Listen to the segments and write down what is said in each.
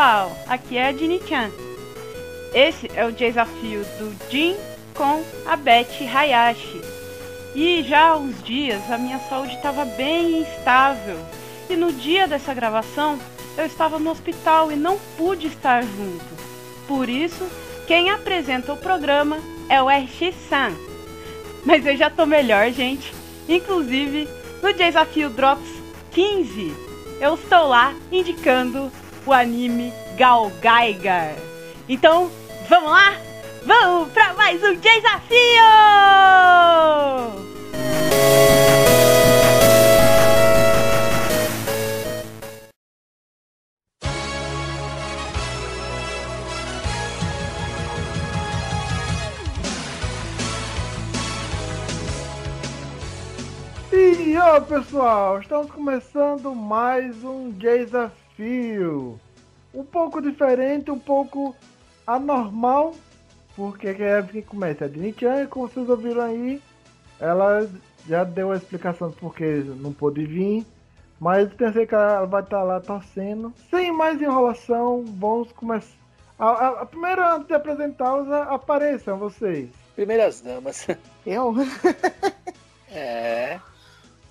pessoal, aqui é a Dini-chan. Esse é o desafio do Jin com a Beth Hayashi. E já há uns dias a minha saúde estava bem instável. E no dia dessa gravação eu estava no hospital e não pude estar junto. Por isso, quem apresenta o programa é o RX-san. Mas eu já tô melhor, gente. Inclusive, no desafio Drops 15, eu estou lá indicando o anime Gal Gaigar. Então, vamos lá? Vamos para mais um desafio! E ó pessoal, estamos começando mais um desafio. Um pouco diferente, um pouco anormal, porque é quem começa é a Dini-chan, e como vocês ouviram aí, ela já deu a explicação do porquê não pôde vir, mas pensei que ela vai estar lá torcendo. Sem mais enrolação, vamos começar. A, a, a primeira, antes de apresentá-los, apareçam vocês. Primeiras damas. Eu? É.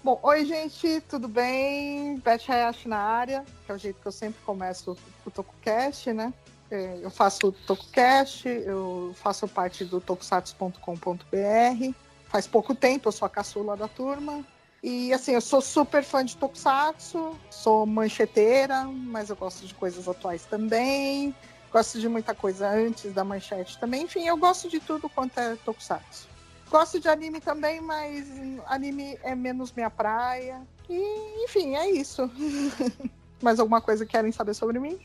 Bom, oi gente, tudo bem? Beth Hayashi na área, que é o jeito que eu sempre começo o TokuCast, né? É, Eu faço o TokuCast, eu faço parte do tokusatsu.com.br. Faz pouco tempo, eu sou a caçula da turma. E assim, eu sou super fã de Tokusatsu, sou mancheteira, mas eu gosto de coisas atuais também. Gosto de muita coisa antes da manchete também. Enfim, eu gosto de tudo quanto é Tokusatsu. Gosto de anime também, mas anime é menos minha praia. E, enfim, é isso. Mais alguma coisa que querem saber sobre mim?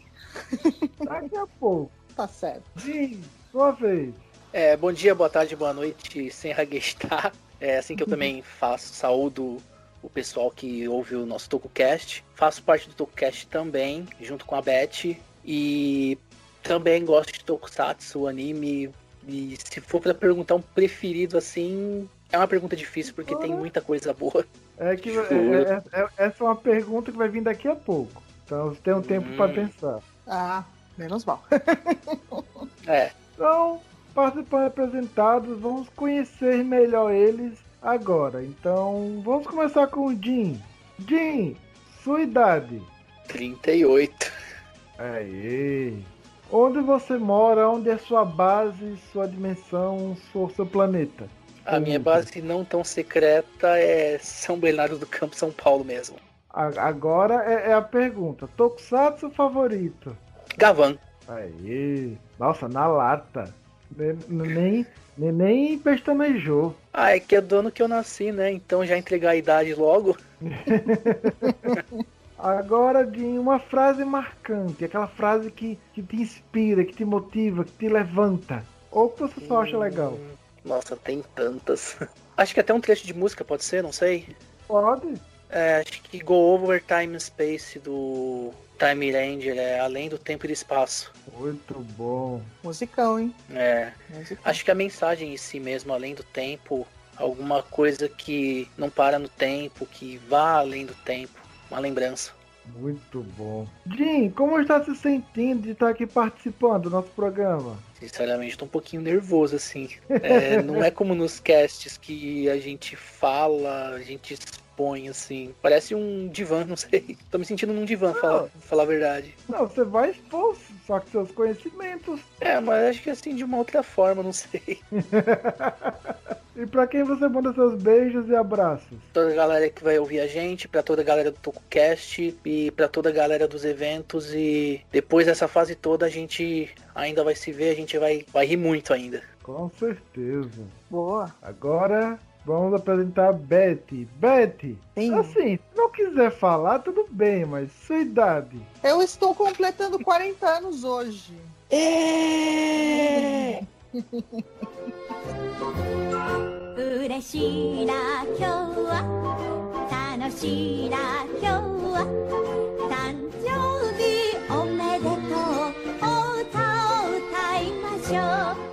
Daqui a pouco. Tá certo. Sim, sua vez. É, bom dia, boa tarde, boa noite, sem raguestar. É assim que eu também faço, saúdo o pessoal que ouve o nosso TokuCast. Faço parte do TokuCast também, junto com a Beth. E também gosto de Tokusatsu, anime. E se for pra perguntar um preferido assim, é uma pergunta difícil porque tem muita coisa boa. É que é- é- é- essa é uma pergunta que vai vir daqui a pouco. Então você tem um tempo Hum. para pensar. Ah, menos mal. É, Então, participantes apresentados, vamos conhecer melhor eles agora. Então, vamos começar com o Jim. Jim, sua idade. 38. Aê. Onde você mora? Onde é sua base, sua dimensão, sua, seu planeta? A minha base não tão secreta é São Bernardo do Campo, São Paulo mesmo. Agora é, é a pergunta. Tokusatsu favorito? Gavan. Aê. Nossa, na lata. Nem, nem, nem, nem pestanejou. Ah, é que é do ano que eu nasci, né? Então já entregar a idade logo. Agora, de uma frase marcante, aquela frase que, que te inspira, que te motiva, que te levanta. Ou que você só acha legal. Nossa, tem tantas. Acho que até um trecho de música pode ser, não sei. Pode? É, acho que Go Over Time and Space do Time Ranger é Além do Tempo e do Espaço. Muito bom. Musicão, hein? É, Musicão. acho que a mensagem em si mesmo, além do tempo, alguma coisa que não para no tempo, que vá além do tempo, uma lembrança. Muito bom. Jim, como está se sentindo de estar aqui participando do nosso programa? Sinceramente, tô um pouquinho nervoso, assim. É, não é como nos casts que a gente fala, a gente expõe, assim. Parece um divã, não sei. Tô me sentindo num divã, falar, falar a verdade. Não, você vai expor só que seus conhecimentos. É, mas acho que assim, de uma outra forma, não sei. E pra quem você manda seus beijos e abraços? Toda a galera que vai ouvir a gente, pra toda a galera do TokuCast e pra toda a galera dos eventos. E depois dessa fase toda, a gente ainda vai se ver, a gente vai, vai rir muito ainda. Com certeza. Boa. Agora vamos apresentar a Betty. Betty, Sim. assim, se não quiser falar, tudo bem, mas sua idade. Eu estou completando 40 anos hoje. É! 嬉しいな今日は楽しいな今日は誕生日おめでとうお歌を歌いましょう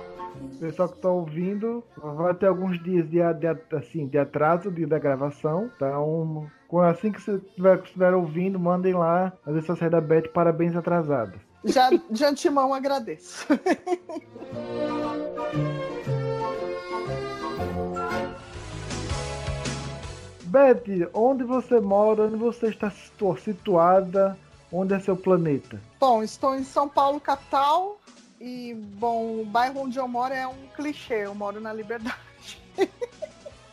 Pessoal que tá ouvindo, vai ter alguns dias de, de- assim, de atraso de, da gravação. Então, assim que você estiver, estiver ouvindo, mandem lá as mensagens da Beth parabéns atrasadas. Já de antemão agradeço. Betty, onde você mora? Onde você está situ- situada? Onde é seu planeta? Bom, estou em São Paulo, capital. E, bom, o bairro onde eu moro é um clichê. Eu moro na Liberdade.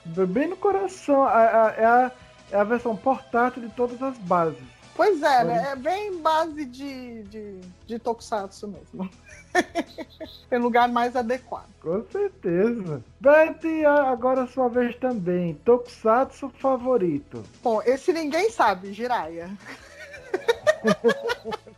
Bem no coração. a- É a, é a versão portátil de todas as bases. Pois é, né? É bem base de, de, de Tokusatsu mesmo. Tem lugar mais adequado. Com certeza. Betty, agora sua vez também. Tokusatsu favorito. Bom, esse ninguém sabe, Jiraya.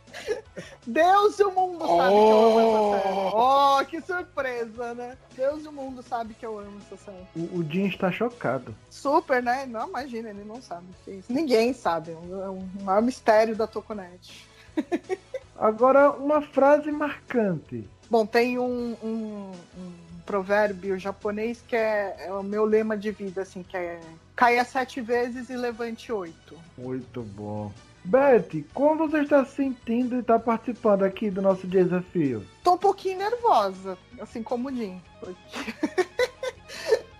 Deus e o mundo sabe que eu amo essa série. Oh, que surpresa, né? Deus e o mundo sabe que eu amo essa série. O, o Jim está chocado. Super, né? Não, imagina, ele não sabe. o que é isso. Ninguém sabe. É um maior mistério da Tokunet. Agora, uma frase marcante. Bom, tem um, um- um provérbio japonês que é, é o meu lema de vida, assim, que é caia sete vezes e levante oito. Muito bom. Betty, como você está se sentindo e está participando aqui do nosso desafio? Tô um pouquinho nervosa, assim como o Jim. porque-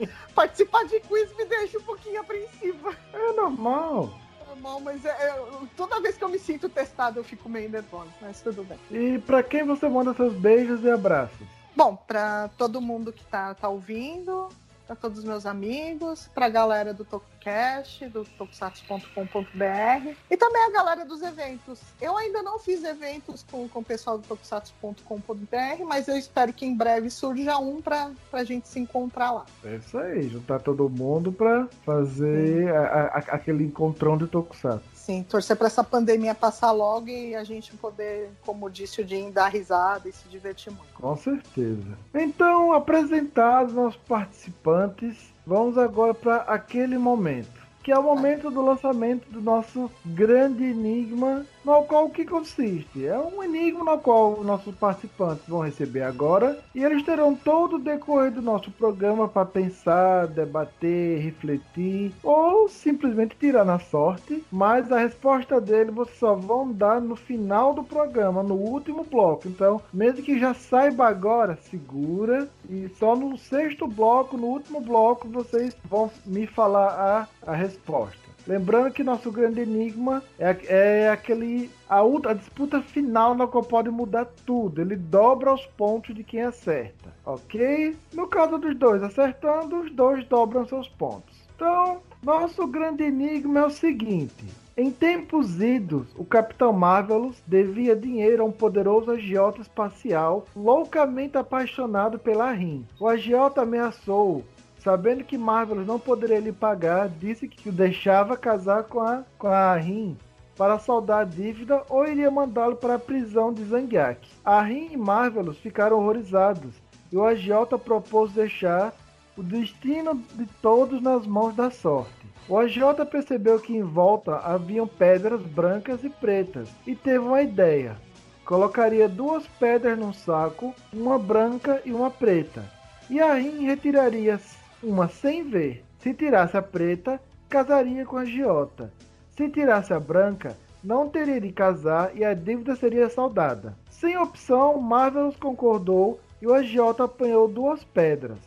Participar de quiz me deixa um pouquinho apreensiva. É normal. Normal, mas é- é- toda vez que eu me sinto testada eu fico meio nervosa, mas tudo bem. E para quem você manda seus beijos e abraços? Bom, pra todo mundo que tá, tá ouvindo, pra todos os meus amigos, pra galera do TokuCast, do tokusatsu.com.br e também a galera dos eventos. Eu ainda não fiz eventos com, com o pessoal do tokusatsu.com.br, mas eu espero que em breve surja um pra, pra gente se encontrar lá. É isso aí, juntar todo mundo para fazer a- a- aquele encontrão de Tokusatsu. Sim, torcer pra essa pandemia passar logo e a gente poder, como disse o Jim, dar risada e se divertir muito. Com certeza. Então, apresentados nossos participantes, vamos agora para aquele momento. Que é o momento do lançamento do nosso grande enigma, no qual o que consiste? É um enigma no qual os nossos participantes vão receber agora e eles terão todo o decorrer do nosso programa para pensar, debater, refletir ou simplesmente tirar na sorte, mas a resposta dele vocês só vão dar no final do programa, no último bloco. Então, mesmo que já saiba agora, segura e só no sexto bloco, no último bloco, vocês vão me falar a, a resposta. Lembrando que nosso grande enigma é, é aquele a, a disputa final na qual pode mudar tudo. Ele dobra os pontos de quem acerta, ok? No caso dos dois acertando, os dois dobram seus pontos. Então, nosso grande enigma é o seguinte: em tempos idos, o Capitão Marvelous devia dinheiro a um poderoso agiota espacial loucamente apaixonado pela Rin. O agiota ameaçou Sabendo que Marvelous não poderia lhe pagar, disse que o deixava casar com a, com a Rin para saldar a dívida ou iria mandá-lo para a prisão de Zangiak. A Rin e Marvelous ficaram horrorizados e o agiota propôs deixar o destino de todos nas mãos da sorte. O agiota percebeu que em volta haviam pedras brancas e pretas e teve uma ideia. Colocaria duas pedras num saco, uma branca e uma preta. E a Rin retiraria uma sem ver. Se tirasse a preta, casaria com a agiota. Se tirasse a branca, não teria de casar e a dívida seria saldada. Sem opção, Marvelous concordou e o agiota apanhou duas pedras.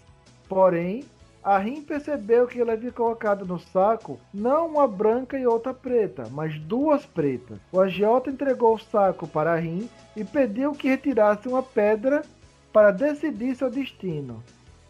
Porém, a Rin percebeu que ele havia colocado no saco não uma branca e outra preta, mas duas pretas. O agiota entregou o saco para a Rin e pediu que retirasse uma pedra para decidir seu destino.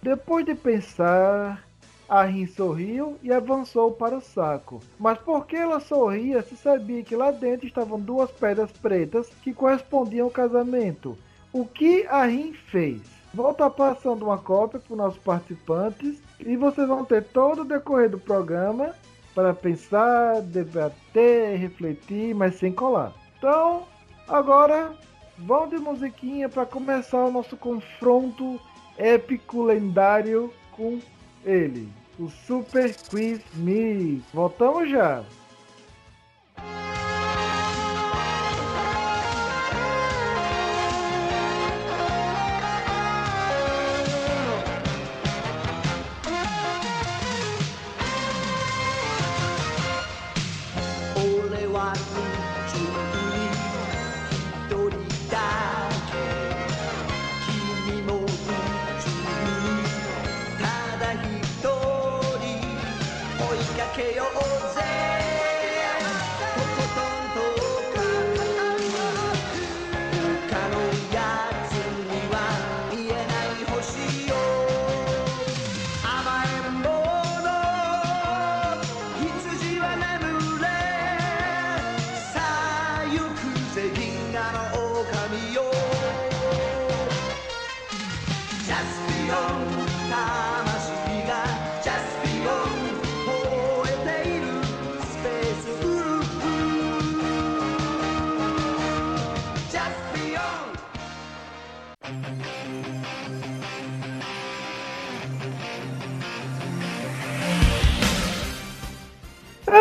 Depois de pensar, a Rin sorriu e avançou para o saco. Mas por que ela sorria se sabia que lá dentro estavam duas pedras pretas que correspondiam ao casamento? O que a Rin fez? Vou estar passando uma cópia para os nossos participantes e vocês vão ter todo o decorrer do programa para pensar, debater, refletir, mas sem colar. Então, agora vamos de musiquinha para começar o nosso confronto épico lendário com ele, o Super Quiz Mix. Voltamos já.「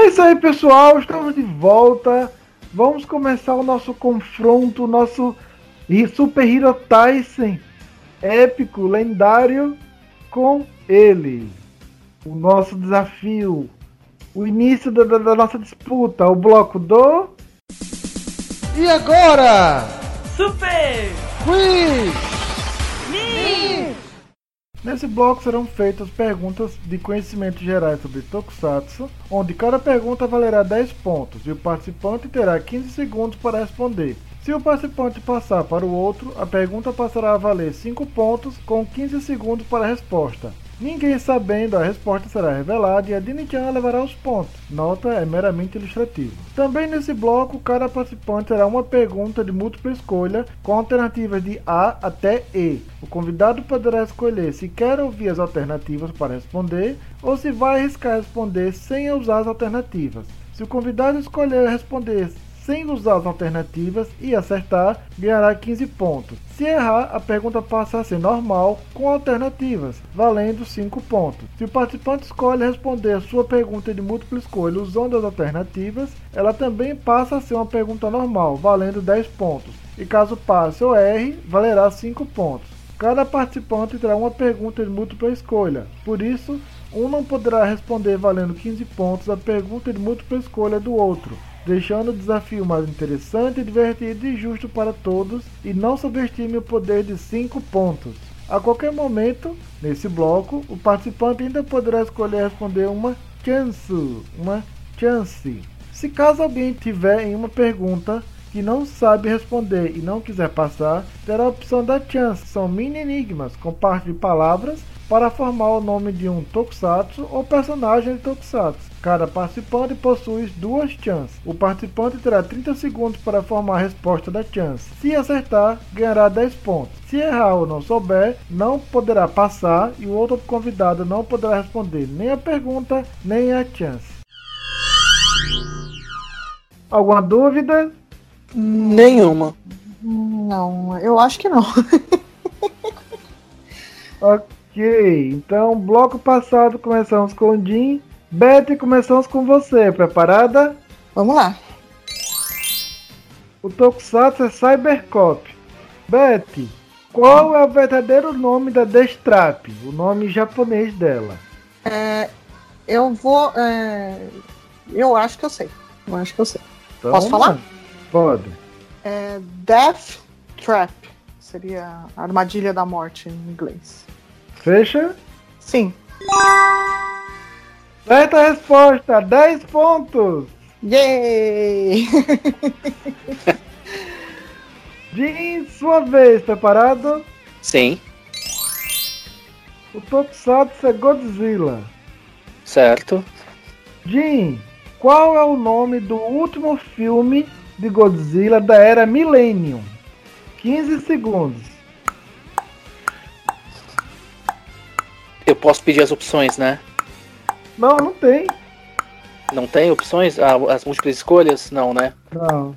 É isso aí, pessoal. Estamos de volta. Vamos começar o nosso confronto, o nosso Super Hero Tyson épico, lendário, com ele. O nosso desafio. O início da, da- da nossa disputa. O bloco do. E agora? Super! Quiz! Nesse bloco serão feitas perguntas de conhecimentos gerais sobre Tokusatsu, onde cada pergunta valerá 10 pontos e o participante terá 15 segundos para responder. Se o participante passar para o outro, a pergunta passará a valer 5 pontos com 15 segundos para a resposta. Ninguém sabendo a resposta será revelada e a Dini-chan levará os pontos. Nota é meramente ilustrativo. Também nesse bloco, cada participante terá uma pergunta de múltipla escolha com alternativas de A até E. O convidado poderá escolher se quer ouvir as alternativas para responder ou se vai arriscar responder sem usar as alternativas. Se o convidado escolher responder sem usar as alternativas e acertar, ganhará 15 pontos. Se errar, a pergunta passa a ser normal com alternativas, valendo 5 pontos. Se o participante escolhe responder a sua pergunta de múltipla escolha usando as alternativas, ela também passa a ser uma pergunta normal, valendo 10 pontos. E caso passe ou erre, valerá 5 pontos. Cada participante terá uma pergunta de múltipla escolha, por isso, um não poderá responder valendo 15 pontos a pergunta de múltipla escolha do outro deixando o desafio mais interessante, divertido e justo para todos, e não subestime o poder de 5 pontos. A qualquer momento, nesse bloco, o participante ainda poderá escolher responder uma chance, uma chance. Se caso alguém tiver em uma pergunta que não sabe responder e não quiser passar, terá a opção da chance. São mini enigmas com parte de palavras para formar o nome de um tokusatsu ou personagem de tokusatsu. Cada participante possui duas chances. O participante terá 30 segundos para formar a resposta da chance. Se acertar, ganhará 10 pontos. Se errar ou não souber, não poderá passar e o outro convidado não poderá responder nem a pergunta nem a chance. Alguma dúvida? Nenhuma. Não, eu acho que não. Ok, então bloco passado começamos com o Jim. Betty, começamos com você. Preparada? Vamos lá. O Tokusatsu é Cybercop. Betty, qual é o verdadeiro nome da Destrap? O nome japonês dela. É, eu vou. é, eu acho que eu sei. Eu acho que eu sei. Então, Posso falar? Pode. É Death Trap. Seria a armadilha da morte em inglês. Fecha? Sim. Certa resposta, 10 pontos. Yay! Jim, sua vez, preparado? Sim, O Tokusatsu é Godzilla. certo. Jim, qual é o nome do último filme de Godzilla da era Millennium? 15 segundos. Eu posso pedir as opções, né? Não, não tem. Não tem opções? Ah, as múltiplas escolhas? Não, né? Não.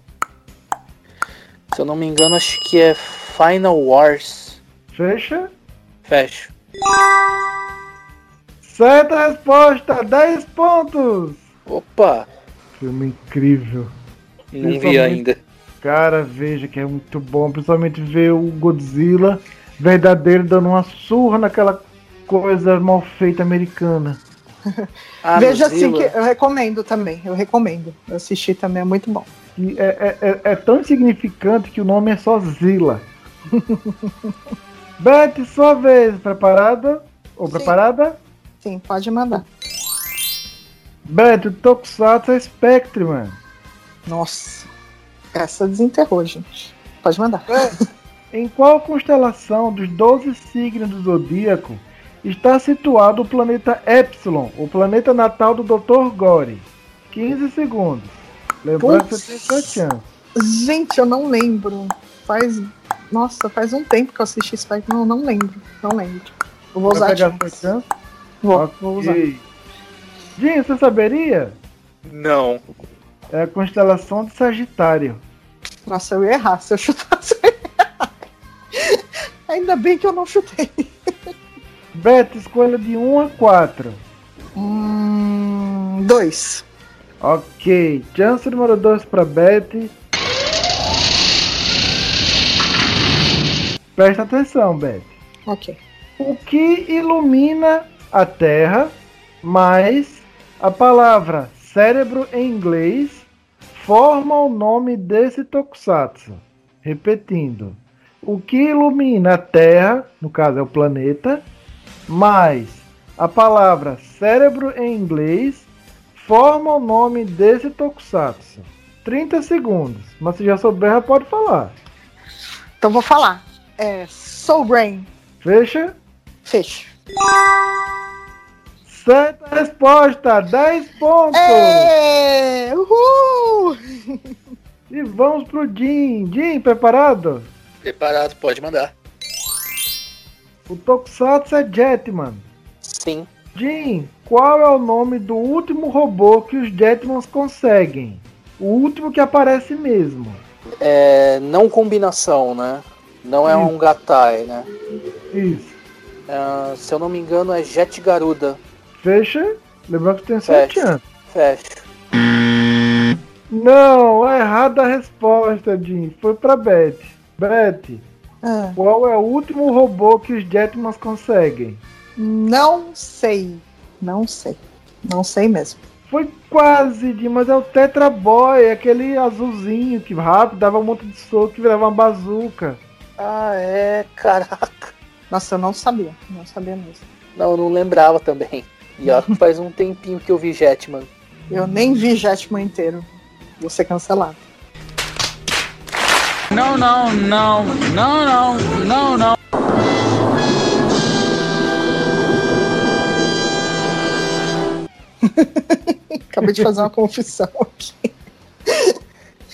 Se eu não me engano, acho que é Final Wars. Fecha. Fecho. Certa resposta, 10 pontos. Opa! Filme incrível. Não vi ainda. Cara, veja que é muito bom. Principalmente ver o Godzilla verdadeiro dando uma surra naquela coisa mal feita americana. Ah, Veja assim que eu recomendo também. Eu recomendo. Eu assisti também, é muito bom. E é, é, é, é tão insignificante que o nome é só Zilla. Beth, sua vez. Preparada? Ou Sim. preparada? Sim, pode mandar. Beto, Tokusatsu é Spectreman. Nossa. Essa desenterrou, gente. Pode mandar. Em qual constelação dos 12 signos do zodíaco está situado o planeta Epsilon, o planeta natal do Dr. Gore? 15 segundos. Lembrando que você tem sua chance. Gente, eu não lembro. Faz. Nossa, faz um tempo que eu assisti Spectre. Não, não lembro. Não lembro. Eu vou usar a pegar chance. sua chance? Vou, vou usar. Dinho, você saberia? Não. É a constelação de Sagitário. Nossa, eu ia errar se eu chutasse. Ainda bem que eu não chutei. Beto, escolha de 1 a 4. Hum, dois. Ok, chance número 2 para Betty. Presta atenção, Betty. Ok. O que ilumina a Terra, mais a palavra cérebro em inglês, forma o nome desse tokusatsu. Repetindo. O que ilumina a Terra, no caso é o planeta, mais a palavra cérebro em inglês, forma o nome desse tokusatsu. 30 segundos. Mas se já souber, já pode falar. Então vou falar. É Soul Brain. Fecha? Fecho. Certa resposta, 10 pontos. É, uhul! E vamos pro Jim. Jim, preparado? Preparado, pode mandar. O Tokusatsu é Jetman. Sim. Jim, qual é o nome do último robô que os Jetmans conseguem? O último que aparece mesmo. É, não combinação, né? Não é um Gatai, né? Isso. Ah, se eu não me engano, é Jet Garuda. Fecha. Lembrando que tem Fecha. 7 anos. Fecha. Não, é errada a resposta, Jim. Foi pra Beth. Beth, Ah, qual é o último robô que os Jetmans conseguem? não sei. Não sei. Não sei mesmo. Foi quase, Jim, mas é o Tetra Boy, aquele azulzinho que rápido dava um monte de soco que virava uma bazuca. Ah, é, caraca. Nossa, eu não sabia. Não sabia mesmo. Não, eu não lembrava também. E ó, faz um tempinho que eu vi Jetman. Eu nem vi Jetman inteiro. Vou ser cancelado. Não, não, não, não, não, não, não. Acabei de fazer uma confissão aqui.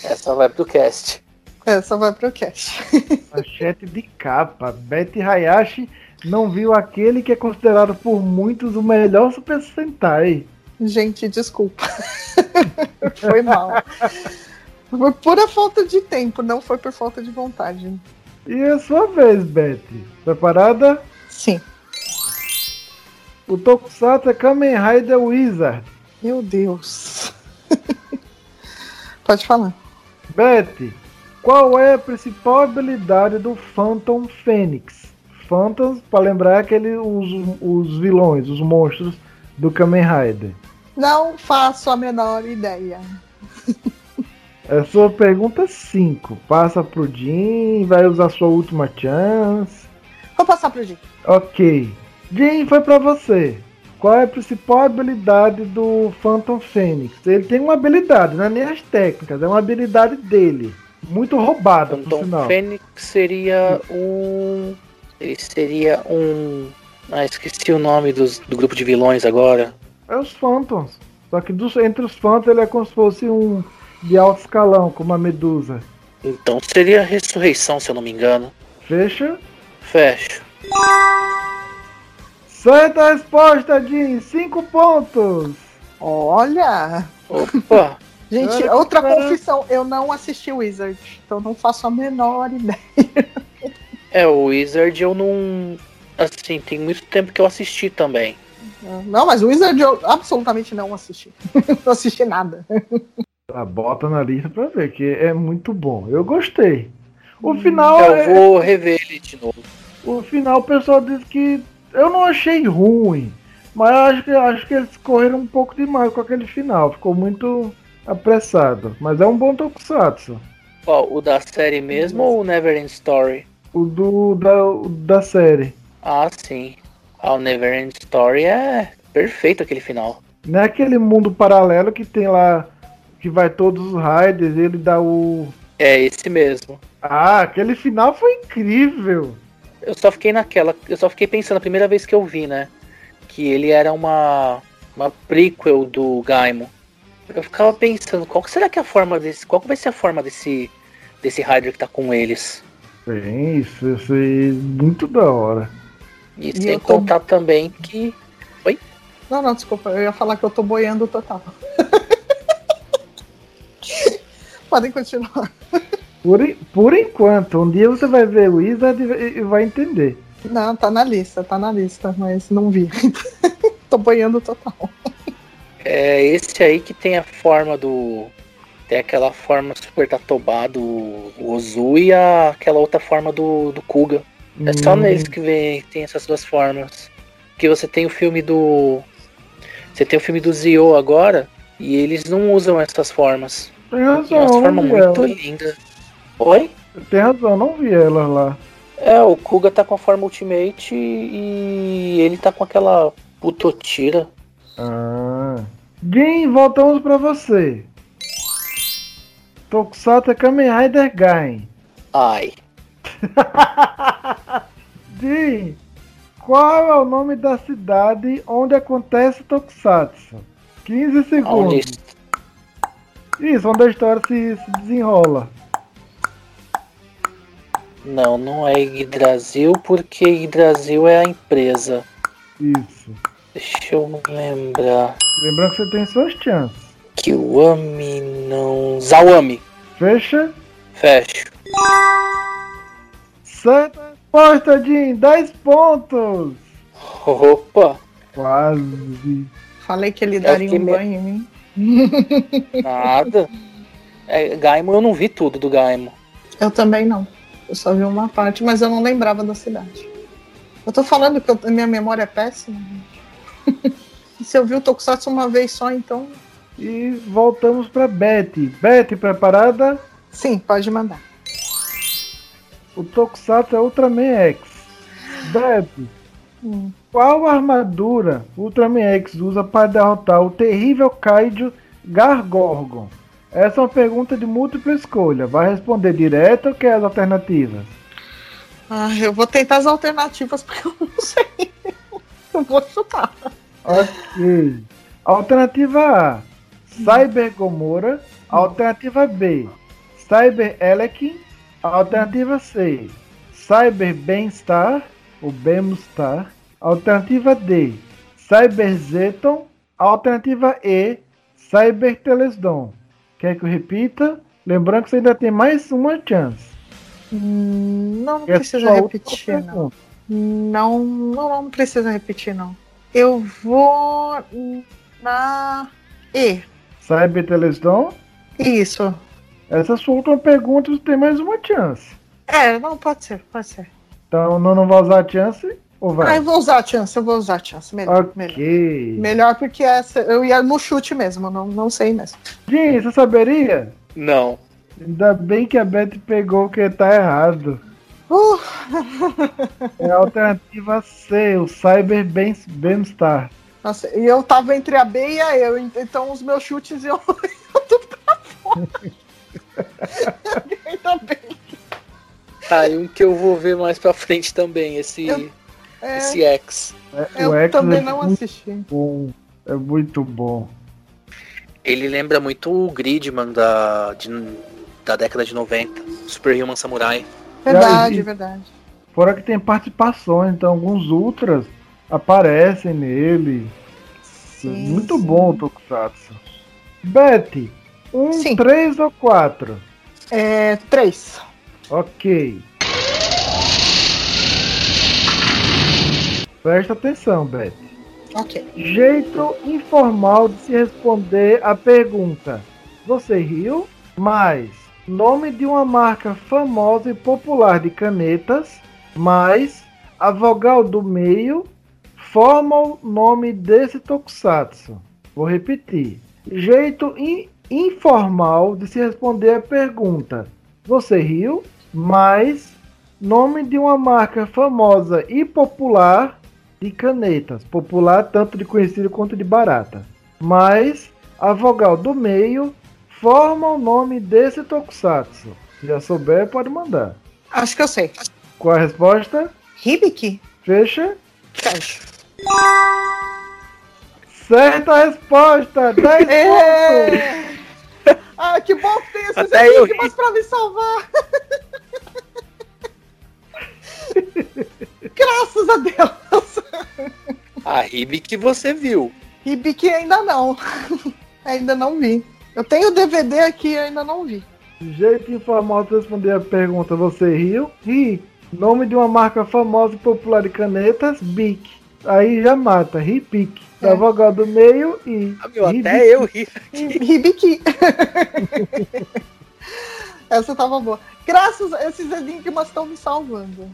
Essa vai pro cast. Essa vai pro cast. Manchete de capa. Betty Hayashi não viu aquele que é considerado por muitos o melhor Super Sentai. Gente, desculpa. foi mal. Foi pura falta de tempo, não foi por falta de vontade. E é sua vez, Betty. Preparada? Sim. O Tokusatsu é Kamen Rider Wizard. Meu Deus. Pode falar. Betty, qual é a principal habilidade do Phantom Fênix? Phantoms, para lembrar, aquele, os, os vilões, os monstros do Kamen Rider. Não faço a menor ideia. É sua pergunta 5. Passa pro Jim, vai usar sua última chance. Vou passar pro Jim. Ok. Jim, foi pra você. Qual é a principal habilidade do Phantom Fênix? Ele tem uma habilidade, não é nem as técnicas, é uma habilidade dele. Muito roubada, por Então, sinal. Fênix seria um. Ele seria um. Ah, esqueci o nome dos- do grupo de vilões agora. É os Phantoms. Só que dos- entre os Phantoms ele é como se fosse um de alto escalão, como a Medusa. Então seria a ressurreição, se eu não me engano. Fecha. Fecho. Certa resposta, Jim. 5 pontos. Olha! Opa! Gente, outra cara. confissão. Eu não assisti Wizard, então não faço a menor ideia. É, o Wizard eu não. Assim, tem muito tempo que eu assisti também. Não, mas Wizard eu absolutamente não assisti. não assisti nada. Ah, bota na lista pra ver, que é muito bom. Eu gostei. O final, Eu é- vou rever ele de novo. o final o pessoal diz que eu não achei ruim, mas eu acho que acho que eles correram um pouco demais com aquele final. Ficou muito apressado, mas é um bom tokusatsu. Qual, o da série mesmo ou o Neverend Story? O do da, o da série. Ah, sim. Ah, o Neverend Story é perfeito aquele final. Não é aquele mundo paralelo que tem lá. Que vai todos os raiders, ele dá o. É esse mesmo. Ah, aquele final foi incrível. Eu só fiquei naquela. Eu só fiquei pensando a primeira vez que eu vi, né? Que ele era uma. Uma prequel do Gaimon. Eu ficava pensando, qual que será que é a forma desse. Qual que vai ser a forma desse. Desse Rider que tá com eles? Bem, isso, isso aí, muito da hora. E, E sem eu tô- contar também que. Não, não, desculpa, eu ia falar que eu tô boiando total. Podem continuar. Por, por enquanto, um dia você vai ver o Wizard e vai entender. Não, tá na lista, tá na lista, mas não vi. tô boiando total. É esse aí que tem a forma do. Tem aquela forma super tatobá do o Ozu e a, aquela outra forma do, do Kuga. É só Hum, neles que vem, tem essas duas formas. Porque você tem o filme do. Você tem o filme do Zio agora e eles não usam essas formas. Tem É razão, uma não forma vi muito ela. linda. Oi? Tem razão, não vi ela lá. É, o Kuga tá com a forma Ultimate e ele tá com aquela Putotira. Ah. Jin, voltamos pra você. Tokusatsu é Kamen Rider Gain. Ai. Jin, qual é o nome da cidade onde acontece o Tokusatsu? 15 Onde segundos. Isso, onde a história se, se desenrola. Não, não é Yggdrasil, porque Yggdrasil é a empresa. Isso. Deixa eu lembrar. Lembrando que você tem suas chances. Kiwami não. Zawami. Fecha. Fecho. Certa resposta, Jin. 10 pontos. Opa, Quase. Falei que ele daria fiquei um banho em mim. nada. É, Gaimon eu não vi tudo do Gaimon. Eu também não. Eu só vi uma parte, mas eu não lembrava da cidade. Eu tô falando que eu- minha memória é péssima. gente. E Se eu vi o Tokusatsu uma vez só, então. E voltamos pra Betty. Betty, preparada? Sim, pode mandar. O Tokusatsu é Ultraman X. Betty, Hum. Qual armadura o Ultraman X usa para derrotar o terrível Kaiju Gargorgon? Essa é uma pergunta de múltipla escolha. Vai responder direto ou quer as alternativas? Ah, eu vou tentar as alternativas porque eu não sei. Eu vou chutar. Ok. Alternativa A, Cyber Gomorra. Alternativa B, Cyber Elekin. Alternativa C, Cyber Bem-Star, ou Bemstar. Alternativa D, Cyber Zeton. Alternativa E, Cyber Telesdon. Quer que eu repita? Lembrando que você ainda tem mais uma chance. Hum, Não, não É precisa repetir, não. Não, não, não precisa repetir, não. Eu vou na E. Cyber Telesdon. Isso. Essa sua última pergunta, você tem mais uma chance. É, não, pode ser, pode ser. Então não, não vai usar a chance? Ou Ah, vai? eu vou usar a chance, eu vou usar a chance. Melhor, melhor. ok. Melhor porque essa eu ia no chute mesmo, não, não sei mesmo. Jim, você saberia? Não. Ainda bem que a Beth pegou que tá errado. Uh, É a alternativa C, o Cyber Bem-Estar. nossa, e eu tava entre a B e a E, eu, então os meus chutes iam iam tudo pra fora. Ainda bem. Tá, e um que eu vou ver mais pra frente também, esse, Eu- É, esse X. É, eu também é não muito assisti. bom. É muito bom. Ele lembra muito o Gridman da, de- da década de 90. Super Human Samurai. Verdade, verdade. Fora que tem participações, então alguns ultras aparecem nele. Sim, muito sim. bom o Tokusatsu. Beth, um, Sim. três ou quatro? É, três. Ok. Presta atenção, Beth. Ok. Jeito informal de se responder a pergunta. Você riu? Mais nome de uma marca famosa e popular de canetas, mais a vogal do meio forma o nome desse tokusatsu. Vou repetir. Jeito in- informal de se responder a pergunta. Você riu? Mais nome de uma marca famosa e popular de canetas. Popular tanto de conhecido quanto de barata. mas a vogal do meio forma o nome desse tokusatsu. Se já souber, pode mandar. Acho que eu sei. Qual a resposta? Hibiki? Fecha. Fecha. Certa resposta! 10 pontos! Ah, que bom que tem esses enigmas pra me salvar. Graças a Deus. A Ribe que você viu. Hibiki ainda não. ainda não vi. Eu tenho o DVD aqui e ainda não vi. Jeito informal de responder a pergunta, você riu? Ri. Nome de uma marca famosa e popular de canetas, Bic. Aí já mata, Ripic. Da É. vogal do meio e. Ah, meu, Ribic. até eu ri. Hibiki. Essa tava boa. Graças a esses enigmas estão me salvando.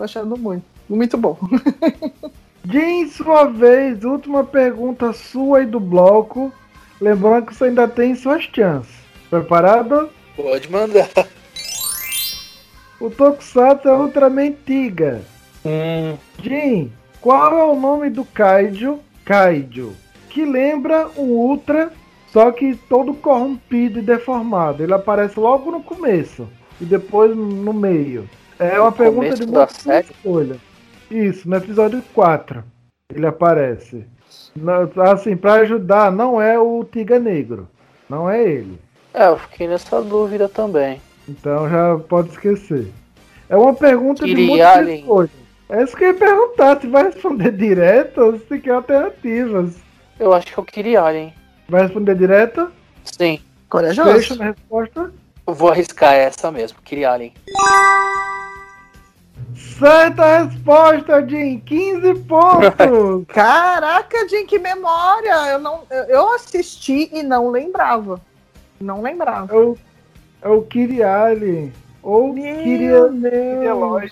Tô achando muito. Muito bom. Jim, sua vez, última pergunta sua e do bloco. Lembrando que você ainda tem suas chances. Preparado? Pode mandar. O Tokusatsu é Ultraman Tiga. Hum, Jim, qual é o nome do Kaiju? Kaiju. Que lembra um Ultra, só que todo corrompido e deformado. Ele aparece logo no começo e depois no meio. É uma pergunta de múltipla escolha. Isso, no episódio 4 ele aparece. Na- Assim, pra ajudar, não é o Tiga Negro. Não é ele. é, eu fiquei nessa dúvida também. Então já pode esquecer. É uma pergunta de múltipla escolha. É isso que eu ia perguntar, se vai responder direto ou se quer alternativas. Eu acho que eu queria Alien. Vai responder direto? Sim, Corajoso. na resposta. eu vou arriscar essa mesmo, queria Alien. Certa resposta, Jim! 15 pontos! Caraca, Jim, que memória! Eu, não, eu- assisti e não lembrava. Não lembrava. é o, é o Kiri Allen. Ou Kiria Eloy.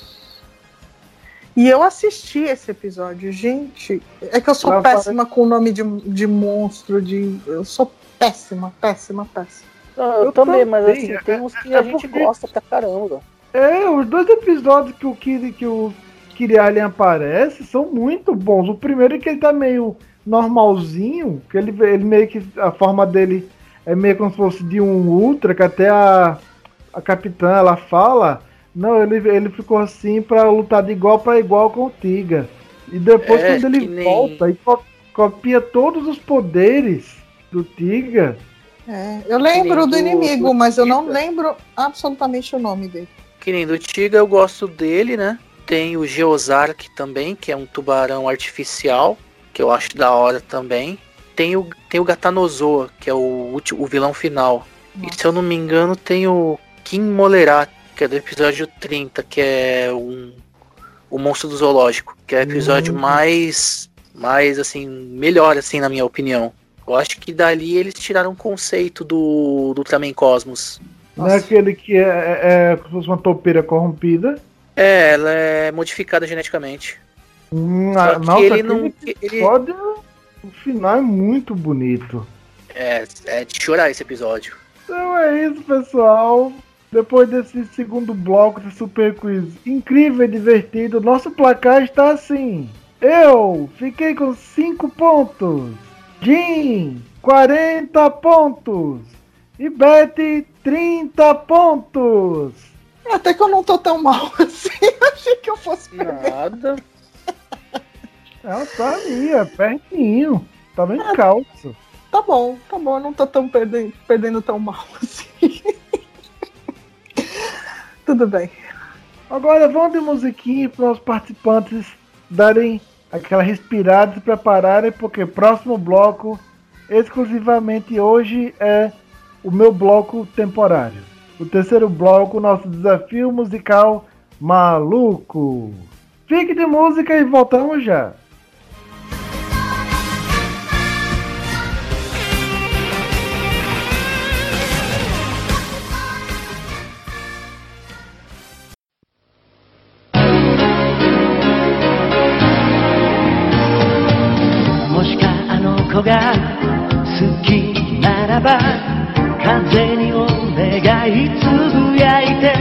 E eu assisti esse episódio, gente. É que eu sou Lá péssima com o nome de, de monstro, de. Eu sou péssima, péssima, péssima. Não, eu, Eu também, mas também, assim, tem uns que é a gente porque- gosta pra caramba. É, os dois episódios que o Kiri, que o Kiri aparece são muito bons. O primeiro é que ele tá meio normalzinho, que ele, ele meio que a forma dele é meio como se fosse de um ultra, que até a, a capitã ela fala, não, ele, ele ficou assim pra lutar de igual pra igual com o Tiga. E depois É, quando ele nem- volta e co- copia todos os poderes do Tiga, É, eu lembro do do- inimigo, do mas eu não lembro absolutamente o nome dele. Que nem do Tiga, eu gosto dele, né? Tem o Geozark também, que é um tubarão artificial, que eu acho da hora também. Tem o, tem o Gatanozoa, que é o, último, o vilão final. E se eu não me engano, tem o Kim Molerat, que é do episódio 30, que é um, o monstro do zoológico, que é o episódio Hum. mais, mais, assim, melhor, assim, na minha opinião. Eu acho que dali eles tiraram o conceito do, do Ultraman Cosmos. Não é aquele que é, é, é como se fosse uma topeira corrompida. É, ela é modificada geneticamente. Hum, Só ah, que nossa, ele não. Ele, episódio, o final é muito bonito. é, é de chorar esse episódio. Então é isso, pessoal. Depois desse segundo bloco de Super Quiz incrível e divertido, nosso placar está assim. Eu fiquei com 5 pontos. Jim, 40 pontos. E Betty, 30 pontos. Até que eu não tô tão mal assim. Achei que eu fosse perder. Nada. Ela tá ali, é pertinho. Tava em calça. Tá bom, tá bom, eu não tô tão perdendo, perdendo tão mal assim. Tudo bem. Agora vamos de musiquinha para os participantes darem aquela respirada e se prepararem, porque próximo bloco, exclusivamente hoje, é o meu bloco temporário. O terceiro bloco, nosso desafio musical maluco. Fique de música e voltamos já.「もしかあの子が好きならば 風にお願いつぶやいて」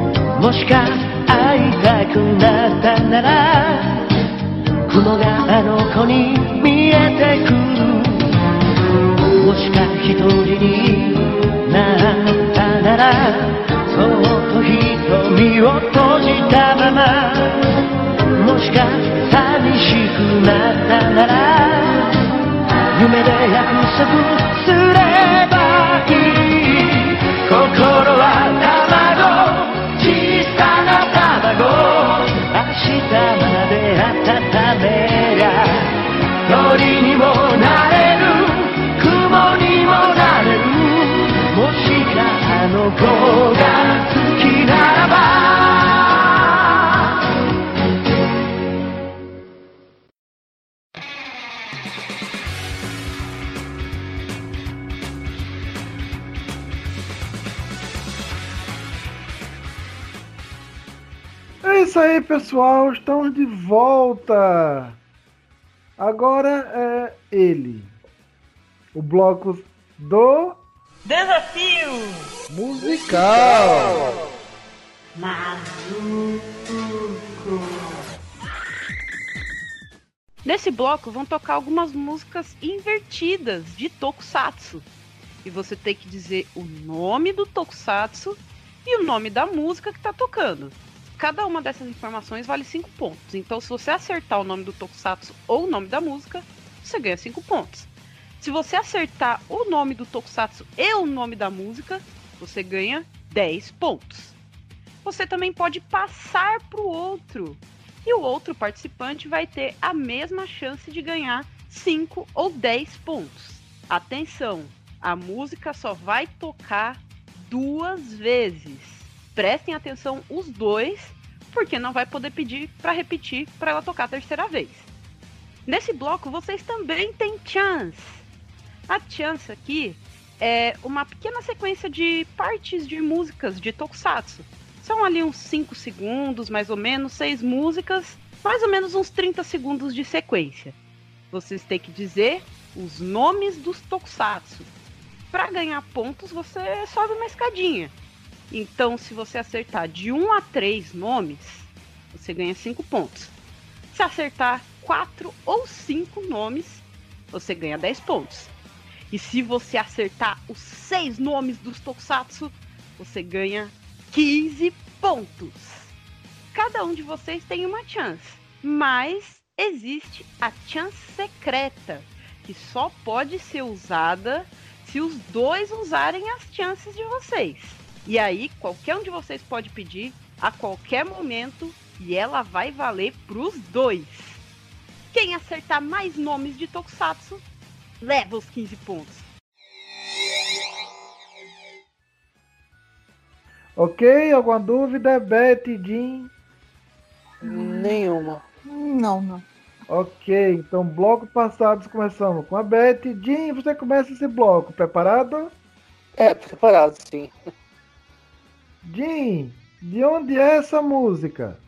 「もしか会いたくなったなら雲があの子に見えてくる。もしか」一人になったならそっと瞳を閉じたまま。もしか寂しくなったなら夢で約束すれば isso aí, pessoal. Estamos de volta. Agora é ele. O bloco do Desafio! Musical. Nesse bloco vão tocar algumas músicas invertidas de Tokusatsu. E você tem que dizer o nome do Tokusatsu e o nome da música que tá tocando. Cada uma dessas informações vale 5 pontos. Então, se você acertar o nome do Tokusatsu ou o nome da música, você ganha 5 pontos. Se você acertar o nome do Tokusatsu e o nome da música, você ganha 10 pontos. Você também pode passar para o outro. E o outro participante vai ter a mesma chance de ganhar 5 ou 10 pontos. Atenção, a música só vai tocar duas vezes. Prestem atenção os dois, porque não vai poder pedir para repetir para ela tocar a terceira vez. Nesse bloco vocês também têm chance. A chance aqui é uma pequena sequência de partes de músicas de Tokusatsu. São ali uns 5 segundos, mais ou menos, seis músicas, mais ou menos uns 30 segundos de sequência. Vocês têm que dizer os nomes dos Tokusatsu. Para ganhar pontos, você sobe uma escadinha. Então, se você acertar de 1 a 3 nomes, você ganha 5 pontos. Se acertar 4 ou 5 nomes, você ganha 10 pontos. E se você acertar os 6 nomes dos Tokusatsu, você ganha 15 pontos. Cada um de vocês tem uma chance, mas existe a chance secreta, que só pode ser usada se os dois usarem as chances de vocês. E aí, qualquer um de vocês pode pedir a qualquer momento e ela vai valer pros dois. Quem acertar mais nomes de Tokusatsu leva os 15 pontos. Ok? Alguma dúvida? Beth, Jim? Nenhuma. Não, não. Ok, então bloco passados começamos com a Beth. Jim, você começa esse bloco. Preparado? É, preparado, sim. Jim, de onde é essa música?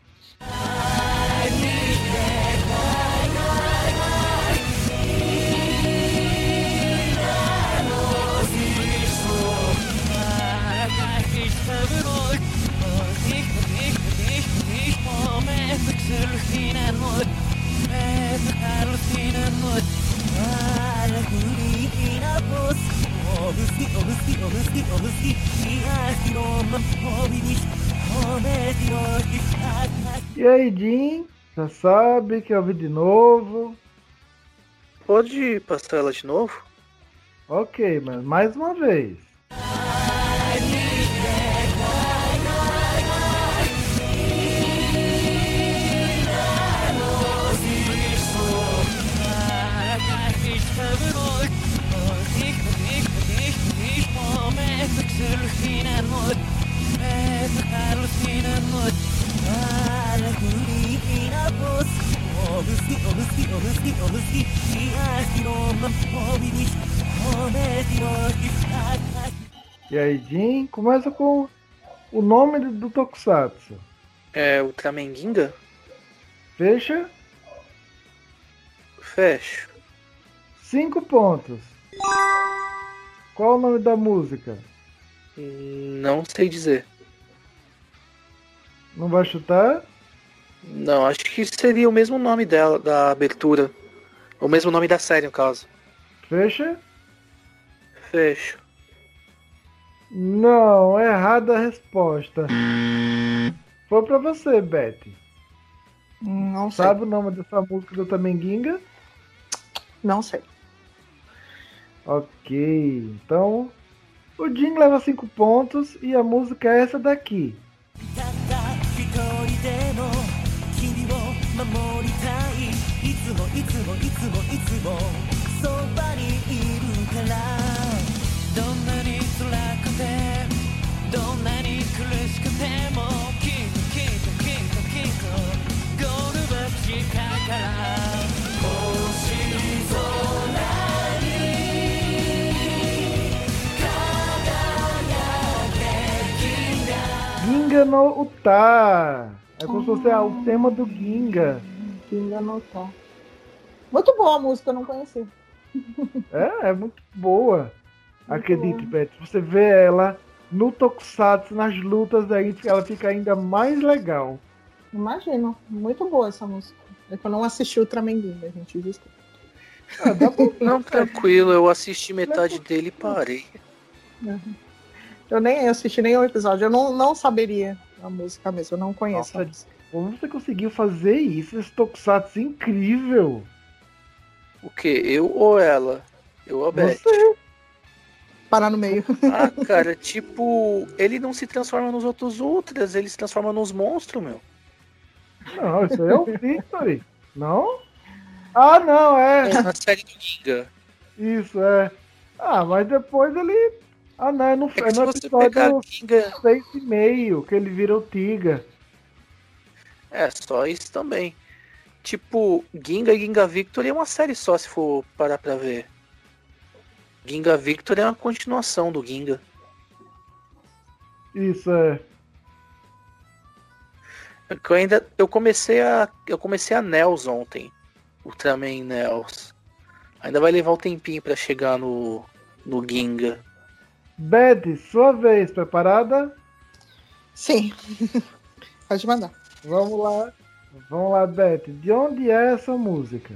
E aí, Jim? Já sabe que eu vi de novo? Pode passar ela de novo? Ok, mas mais uma vez. E aí, Jim? Começa com o nome do, Tokusatsu. É o Tramenguinga? Fecha. Fecho. Cinco pontos. Qual o nome da música? Não sei dizer. Não vai chutar? Não, acho que seria o mesmo nome dela, da abertura. O mesmo nome da série, no caso. Fecha. Fecho. Não, errada a resposta. Foi pra você, Beth. Não sei. Sabe o nome dessa música do Tamenguinga? Não sei. Ok, então o Jim leva 5 pontos e a música é essa daqui. た Ginga no Uta. É como se fosse ah, o tema do Ginga. Ainda não tá. Muito boa a música, eu não conheci. É, é muito boa. Muito Acredite, boa. Beth. Você vê ela no Tokusatsu, nas lutas, aí ela fica ainda mais legal. Imagino. Muito boa essa música. É que eu não assisti o Tramenguinga, gente. Desculpa. Ah, dá pra... Não, tranquilo, eu assisti metade dele e parei. Eu nem assisti nenhum episódio. Eu não, não saberia a música mesmo. Eu não conheço a Nossa, música. Como você conseguiu fazer isso? Esse Tokusatsu incrível. O que? Eu ou ela? Eu ou a Beth? Você. Parar no meio. Ah, cara, tipo, ele não se transforma nos outros ultras, ele se transforma nos monstros, meu. Não, isso aí é o Victory. Não? Ah, não, é. É na série do Ginga. Isso, é. Ah, mas depois ele. Ah, não, é no, É que é no episódio Ginga. 6 e meio que ele vira o Tiga. É, só isso também. Tipo, Ginga e Ginga Victor é uma série só, se for parar pra ver. Ginga Victor é uma continuação do Ginga. Isso, é. É Eu ainda. Eu comecei a. Eu comecei a Nels ontem. Ultraman Nels. Ainda vai levar um tempinho pra chegar no. no Ginga. Beth, sua vez, preparada? Sim. Pode mandar. Vamos lá. Vamos lá, Beth. De onde é essa música?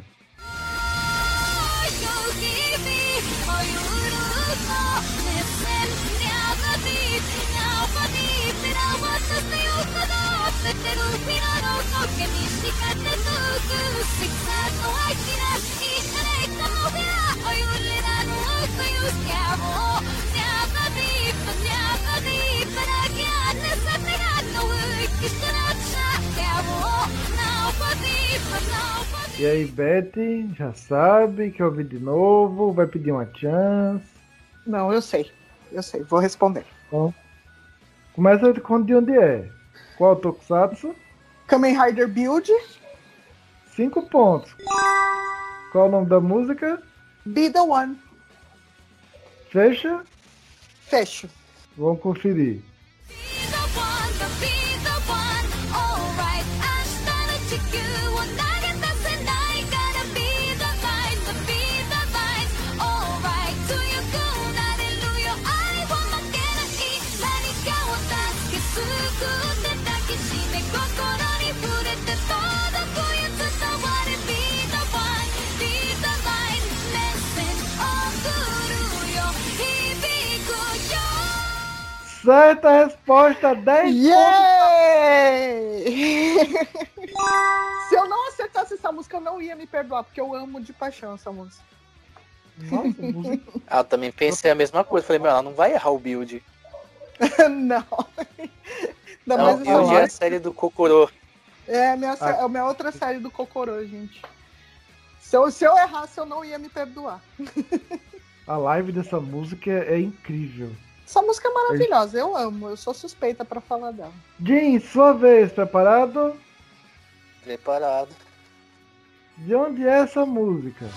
E aí, Beth, já sabe, quer ouvir de novo, vai pedir uma chance. Não, eu sei. Eu sei. Vou responder. Começa com de onde é. Qual Tokusatsu? Kamen Rider Build. Cinco pontos. Qual o nome da música? Be the One. Fecha? Fecho. Vamos conferir. Certa resposta, 10 pontos. Yay! Se eu não acertasse essa música, eu não ia me perdoar, porque eu amo de paixão essa música. Nossa, música. Ah, eu também pensei a mesma coisa. Falei, meu, ela não vai errar o build. não. Ainda Não, mais o essa build é a série do Kokoro. É a minha, é a minha outra série do Cocorô, gente. Se eu, se eu errasse, eu não ia me perdoar. A live dessa música é incrível. Essa música é maravilhosa, eu amo, eu sou suspeita para falar dela. Jim, sua vez, preparado? Preparado. De onde é essa música?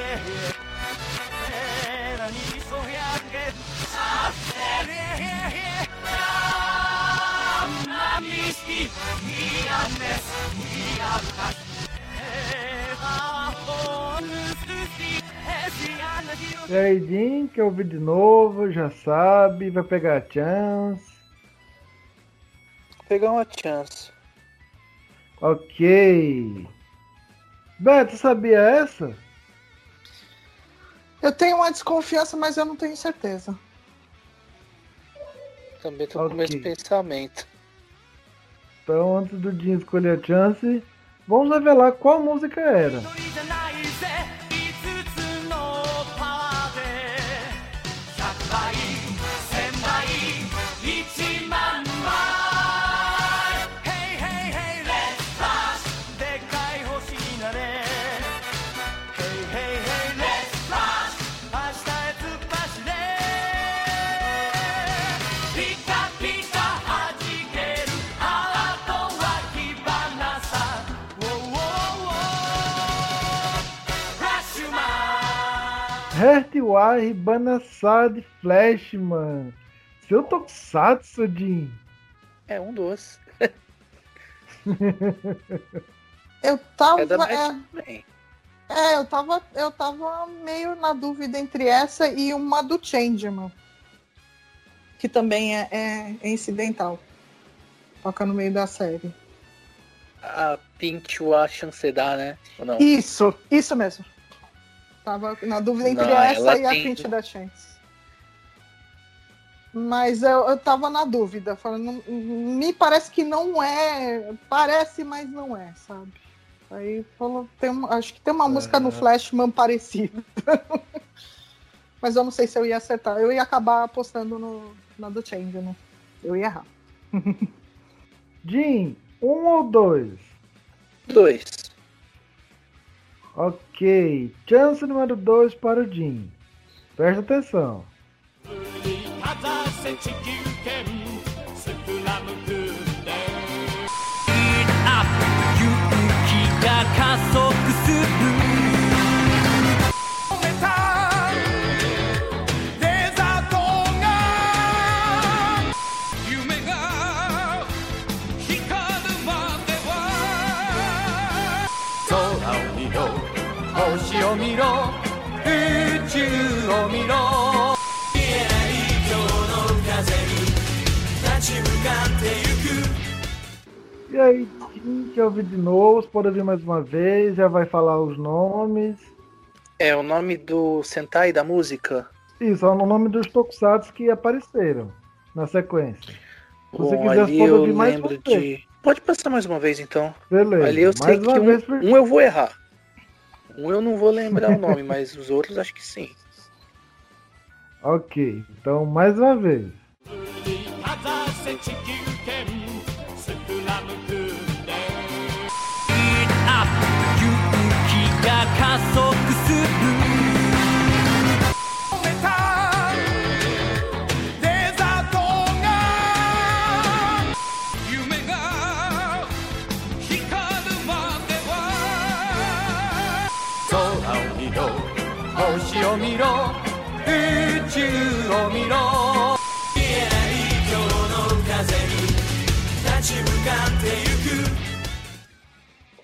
Yeah. Jaidim, que ouvi de novo, já sabe, vai pegar a chance. Pegar uma chance. Ok. Beto, sabia essa? Eu tenho uma desconfiança, mas eu não tenho certeza. Também tô okay. com o mesmo pensamento. Então, antes do Jim escolher a chance, vamos revelar qual música era. Hertwire Banassad Flashman. Seu Tokusatsu, Jim. É um dos. Eu tava. É é, é, eu tava. Eu tava meio na dúvida entre essa e uma do Changeman. Que também é, é- é incidental. Toca no meio da série. A Pinchua Chancedar, né? Ou não? Isso, isso mesmo. Tava na dúvida entre Não, essa e a tem- Pinch da Chance. Mas eu, eu tava na dúvida, falando, me parece que não é. Parece, mas não é, sabe? Aí falou, tem acho que tem uma música no Flashman parecida. mas eu não sei se eu ia acertar. Eu ia acabar apostando no, na do Change, né? Eu ia errar. Jim, um ou dois? Dois. Ok. Chance número dois para o Jim. Presta atenção. か E aí, Jim, quer ouvir de novo? Você pode ouvir mais uma vez, já vai falar os nomes. É o nome do Sentai da música? Isso, é o nome dos Tokusatsu que apareceram na sequência. Se você quiser, ali pode eu ouvir mais lembro de. Pode passar mais uma vez então. Beleza. Ali eu sei que um, por... um eu vou errar. Um eu não vou lembrar o nome, mas os outros acho que sim. Ok, então mais uma vez.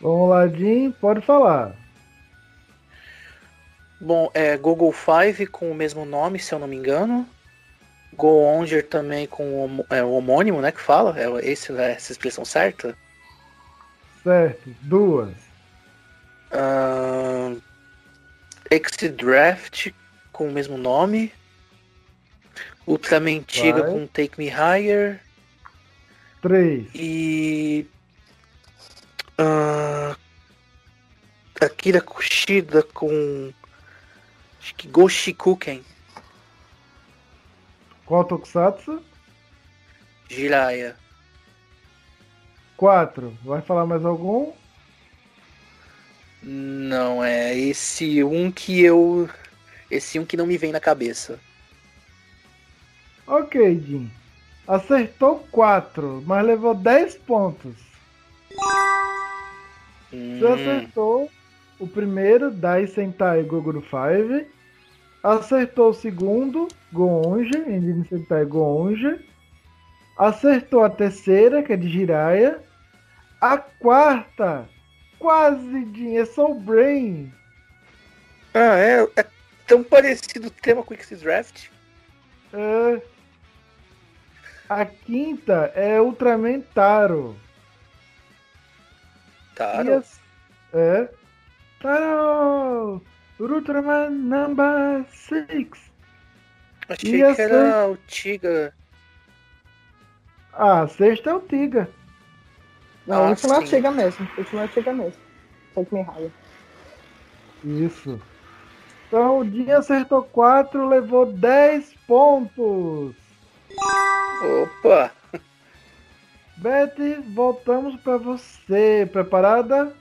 Vamos lá, Jim, pode falar. Bom, é Google Five com o mesmo nome, se eu não me engano. Go Onger também com o, é, o homônimo, né? Que fala? É esse, é essa expressão certa? Certo, duas. Ahn, X-Draft com o mesmo nome. Ultraman Tiga Vai. com Take Me Higher. Três. E. ah, Akira Kushida com. Acho que Goshikuken. Qual Tokusatsu? Jiraiya. Quatro. Vai falar mais algum? Não, é esse um que eu. Esse um que não me vem na cabeça. Ok, Jim. Acertou quatro, mas levou 10 pontos. Hum, Você acertou o primeiro, Dai Sentai Gogoro 5. Acertou o segundo, Goonja, Engine Sentai Goonja. Acertou a terceira, que é de Jiraiya. A quarta, quase, Jim, é Soul Brain. Ah, é, é tão parecido o tema com o Draft. É. A quinta é Ultraman Taro. Taro? as- É. Taro! Ultraman number 6. Achei e a que era o Tiga. Ah, a sexta é o Tiga. Não, Ah, a última é sim. a Tiga mesmo. A última é a Tiga mesmo. Take me higher. Isso. Então o Dinho acertou 4, levou 10 pontos. Opa! Betty, voltamos para você. Preparada?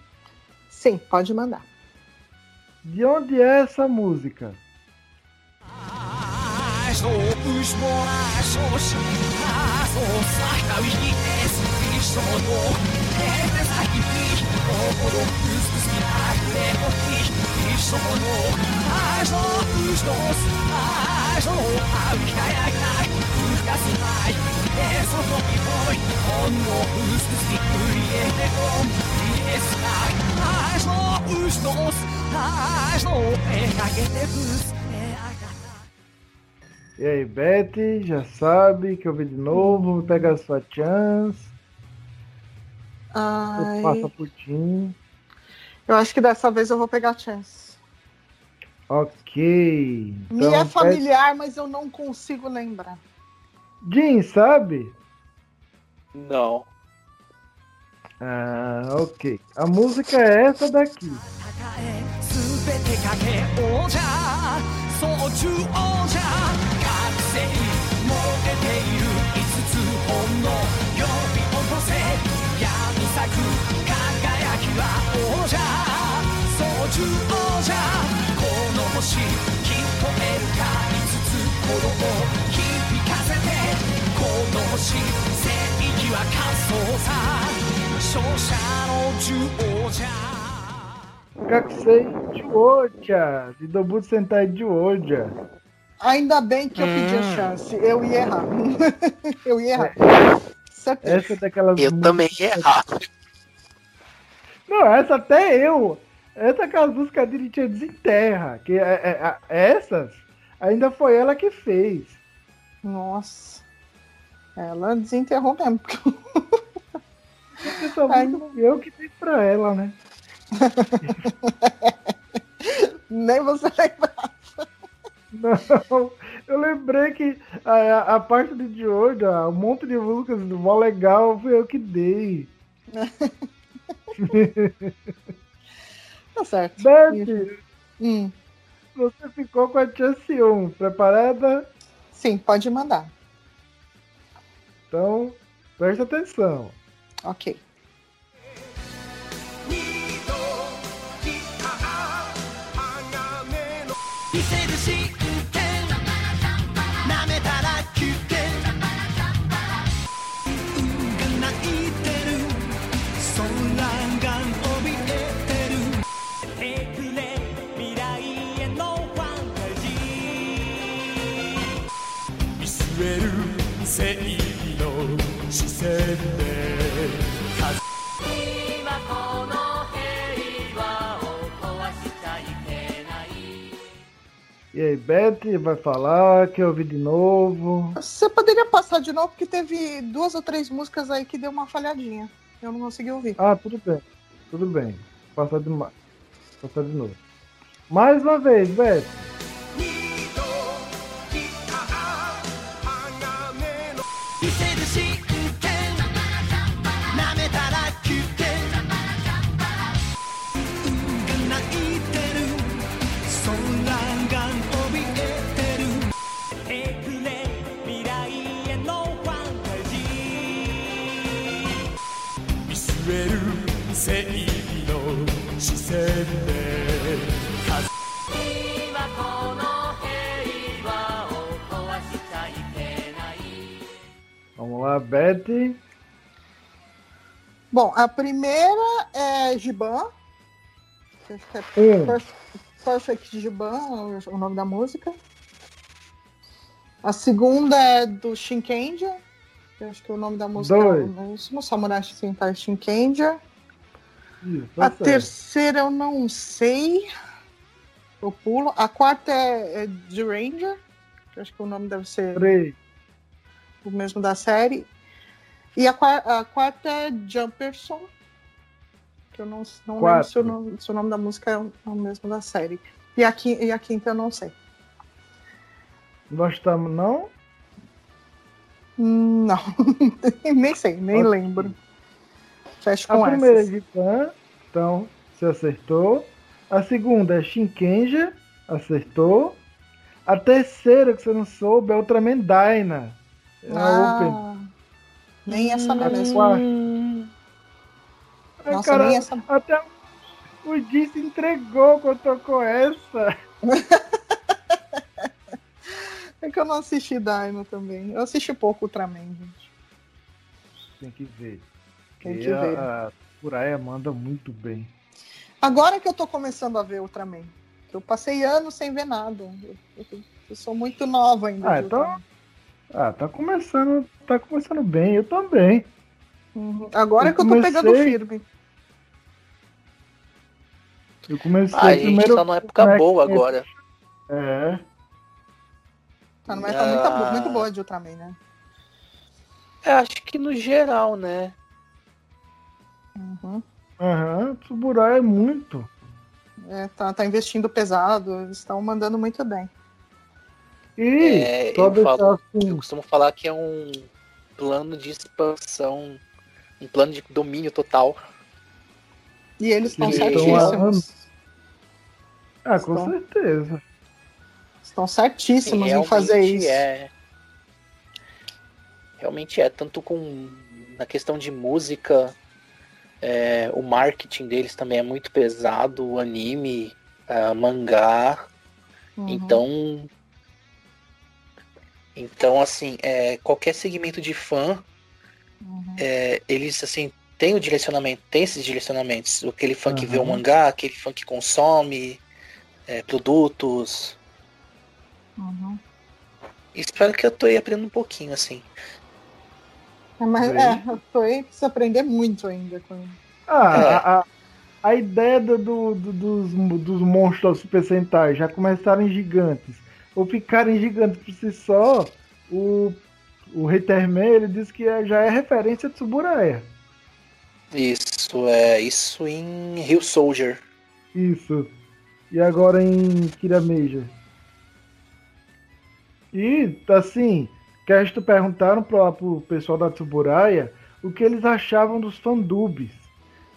Sim, pode mandar. De onde é essa música? E aí, Betty, já sabe que eu vi de novo, pega a sua chance, Ai, passa Tim. eu acho que dessa vez eu vou pegar a chance. Ok. Me Então, é familiar, mas eu não consigo lembrar. Jim, sabe? Não. Ah, ok. A música é essa daqui. 全てかけ王者総中王者覚醒燃えている五つ本の呼び起こせ闇咲く輝きは王者総中王者この星聞こえるか五つ鼓動を響かせてこの星正義は仮想さ勝者の獣王者 Kakusei Juoja, de Dobutsu Sentai Juoja. Ainda bem que eu pedi a Hum. chance. Eu ia errar. eu ia errar. Certeza. Essa é daquelas Eu também ia errar. Não, essa até eu. Essa é aquelas músicas de Tia Desenterra. Que é, é- é- essas ainda foi ela que fez. Nossa. Ela desenterrou mesmo. Essa Ai. música fui eu que fiz pra ela, né? Nem você lembra. Não, eu lembrei que a, a parte de Dioja, um monte de músicas do mó legal, fui eu que dei. Tá certo. Betty, Hum, você ficou com a chance 1. Preparada? sim, pode mandar. Então, presta atenção. Ok. E aí, Betty vai falar, quer ouvir de novo. Você poderia passar de novo, porque teve duas ou três músicas aí que deu uma falhadinha. Eu não consegui ouvir. Ah, tudo bem. Tudo bem. Passar de, passar de novo. Mais uma vez, Betty. Lá, Betty. Bom, a primeira é Giban. que Acho que é Um. Perf- Perfect Giban, é o nome da música. A segunda é do Shinkenja. que eu Acho que o nome da música Dois. é o mesmo. Samurai Sentai Shinkenja. Isso, A tá certo. terceira eu não sei. Eu pulo. A quarta é, é The Ranger. que eu Acho que o nome deve ser Três. O mesmo da série. E a, a quarta é Jumperson. Que eu não, não lembro se o, nome, se o nome da música é o, é mesmo da série. E a, qui- e a quinta eu não sei. Nós estamos, não? Não. nem sei, nem Ok. lembro. Fecho A com primeira é essas. de Pan, então você acertou. A segunda é Shinkenja, acertou. A terceira que você não soube é Ultraman Dyna. É a Open. Ah, nem essa mesmo. Ai, Nossa, cara, nem essa. Até o Di se entregou quando tocou essa. É que eu não assisti Dino também. Eu assisti pouco Ultraman, gente. Tem que ver. Tem que ver. A, a Furaya manda muito bem. Agora que eu tô começando a ver Ultraman. Eu passei anos sem ver nada. Eu, eu- eu sou muito nova ainda. Ah, então- Ultraman. Ah, tá começando, tá começando bem, eu também. Uhum. Agora eu que eu tô comecei- pegando firme. Eu comecei Ah, a gente primeiro. tá numa época boa agora. É, Tá numa época muito, muito boa de Ultraman, né? É, acho que no geral, né? Uhum. aham, Tsuburaya é muito. É, tá, tá investindo pesado, eles estão mandando muito bem. E É, só eu falo- assim, Eu costumo falar que é um plano de expansão, um plano de domínio total. E eles estão certíssimos. ah, com Estão- certeza. Estão certíssimos em fazer isso. É. Realmente é, tanto com na questão de música, é, o marketing deles também é muito pesado, o anime, ah, mangá. Uhum. Então. Então, assim, é, qualquer segmento de fã, Uhum. é, eles assim tem o direcionamento, tem esses direcionamentos. Aquele fã que vê o Aham. mangá, aquele fã que consome é, produtos. Uhum. Espero que eu tô aí aprendendo um pouquinho, assim. É, mas é, eu tô aí, preciso aprender muito ainda com Ah, É. a, a, a ideia do, do- do- dos, dos monstros Super Sentai já começarem gigantes, ou ficarem gigantes por si só, o, o Haterman, ele disse que é- já é referência de Tsuburaya. Isso, é isso em Rio Soldier. Isso. E agora em Kirameja. E, assim, Cast perguntaram para pro pessoal da Tsuburaya o que eles achavam dos fandubs.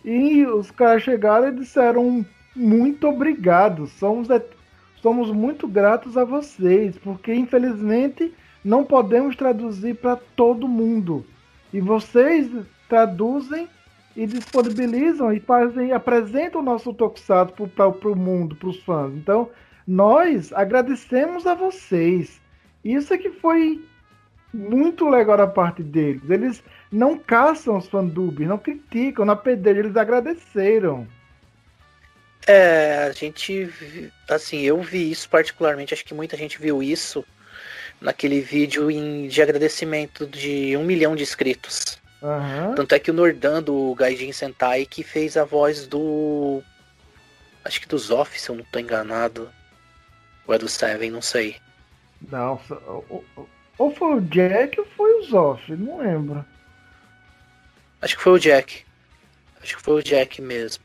E os caras chegaram e disseram muito obrigado. Somos, et- somos muito gratos a vocês, porque infelizmente não podemos traduzir para todo mundo. E vocês traduzem e disponibilizam e fazem, apresentam o nosso Tokusatsu para o mundo, para os fãs. Então, nós agradecemos a vocês. Isso é que foi muito legal da parte deles. Eles não caçam os fandubs, não criticam, não apedrejam, eles agradeceram. É, a gente, assim, eu vi isso particularmente, acho que muita gente viu isso naquele vídeo em- de agradecimento de um milhão de inscritos. Aham. Tanto é que o Nordan do Gaijin Sentai que fez a voz do. Acho que do Zoff, se eu não tô enganado. Ou é do Seven, não sei. Não, ou foi o Jack ou foi o Zoff, não lembro. Acho que foi o Jack. Acho que foi o Jack mesmo.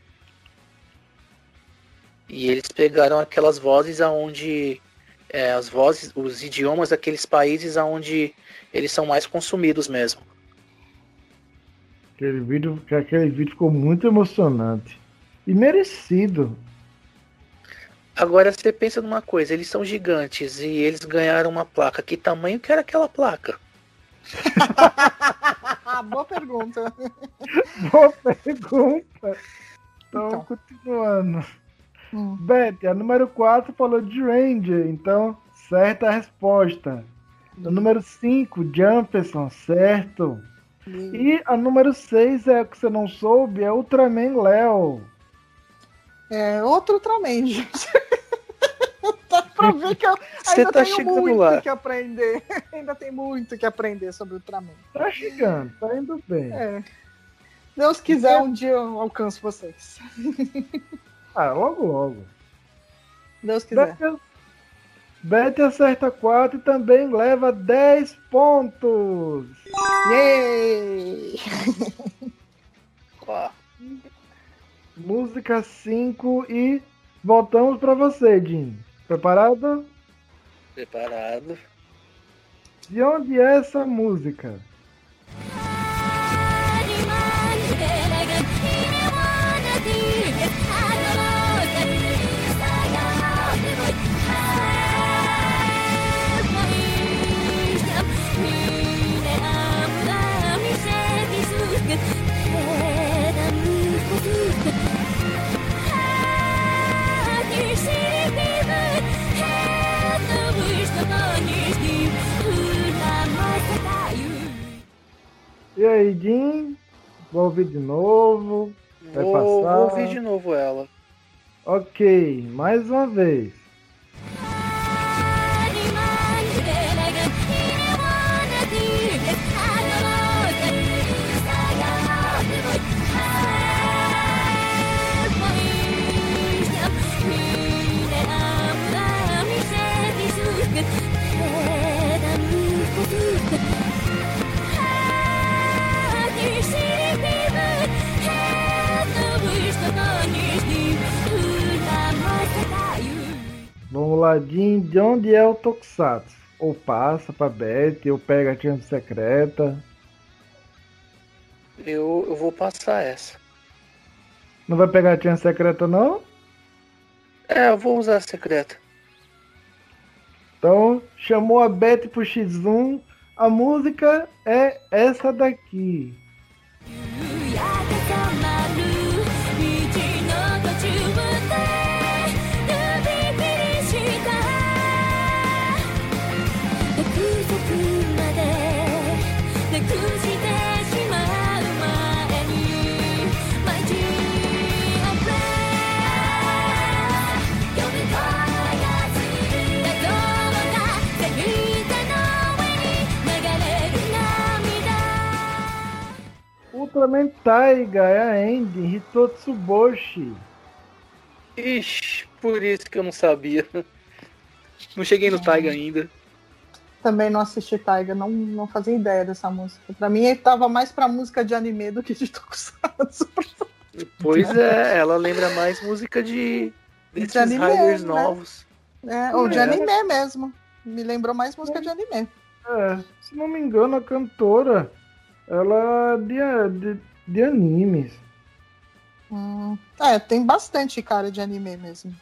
E eles pegaram aquelas vozes aonde. É, as vozes, os idiomas daqueles países aonde eles são mais consumidos mesmo. Aquele vídeo, aquele vídeo ficou muito emocionante. E merecido. Agora você pensa numa coisa, eles são gigantes e eles ganharam uma placa. Que tamanho que era aquela placa? Boa pergunta. Boa pergunta. 4 falou de Ranger, então certa a resposta. A número 5, Jumperson, certo. E a número 6 é o que você não soube, é Ultraman Léo. É outro Ultraman, gente. Dá pra ver que eu Você ainda tá tenho muito lá. que aprender. ainda tem muito que aprender sobre Ultraman. Tá chegando, tá indo bem. É. Deus quiser, um dia eu alcanço vocês. Ah, logo logo. Deus quiser. Beth acerta 4 e também leva 10 pontos. Yay! Música 5 e voltamos pra você, Jim. Preparado? preparado. De onde é essa música? E aí, Jim? Vou ouvir de novo. Vai Vou, passar. vou ouvir de novo ela. Ok, mais uma vez. Vamos lá, Jim. De onde é o Tokusatsu? Ou passa pra Beth, ou pega a chance secreta. Eu, eu vou passar essa. Não vai pegar a chance secreta, não? É, eu vou usar a secreta. Então, chamou a Beth pro X1. A música é essa daqui. Ultraman Taiga é a Andy Hitotsuboshi. Ixi, por isso que eu não sabia. Não cheguei no Taiga ainda. Também não assisti Taiga, não, não fazia ideia dessa música. Pra mim, ele tava mais pra música de anime do que de Tokusatsu. Pois é, ela lembra mais música de desses anime, Riders né? novos. É, ou de É. anime mesmo. Me lembrou mais música de anime. É, se não me engano, a cantora ela é de, de, de animes. Hum, É, tem bastante cara de anime mesmo.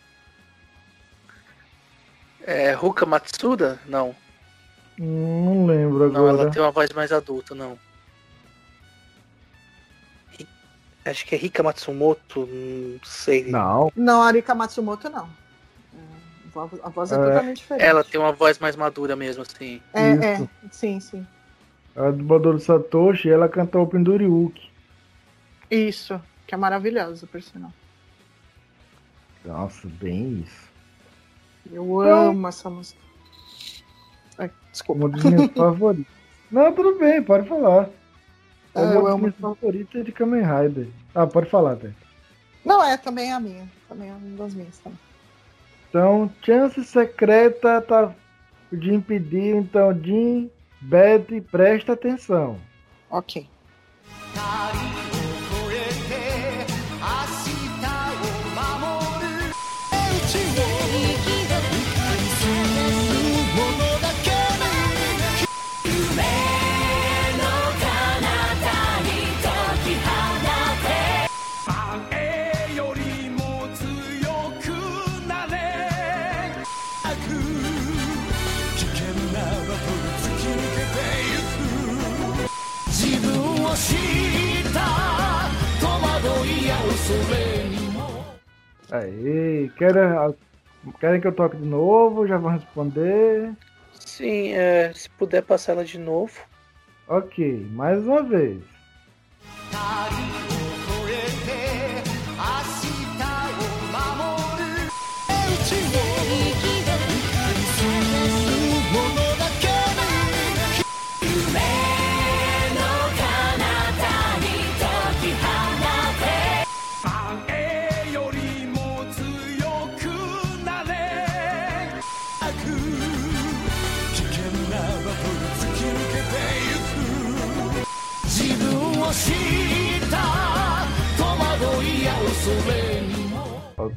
É Ruka Matsuda? Não. Não lembro Não, agora. ela tem uma voz mais adulta, não. Acho que é Rika Matsumoto, não sei. Não, Não, Arika Matsumoto não. É, a voz- A voz é, É. totalmente diferente. Ela tem uma voz mais madura mesmo, assim. É, Isso. é, sim, sim. A dubladora do Satoshi, ela cantou o Penduriuki. Isso, que é maravilhoso, por sinal. Nossa, bem isso. Eu amo essa música. Ai, desculpa. Uma das minhas favoritas. Não, tudo bem, pode falar. É Ah, eu uma das amo. minhas favoritas de Kamen Rider. Ah, pode falar, até. Não, é também a minha. Também é uma das minhas também. Então, chance secreta tá de impedir. Então, Jim, Beth, presta atenção. Ok. Aí, querem, querem que eu toque de novo? Já vão responder. Sim, é, se puder passar ela de novo. Ok, mais uma vez.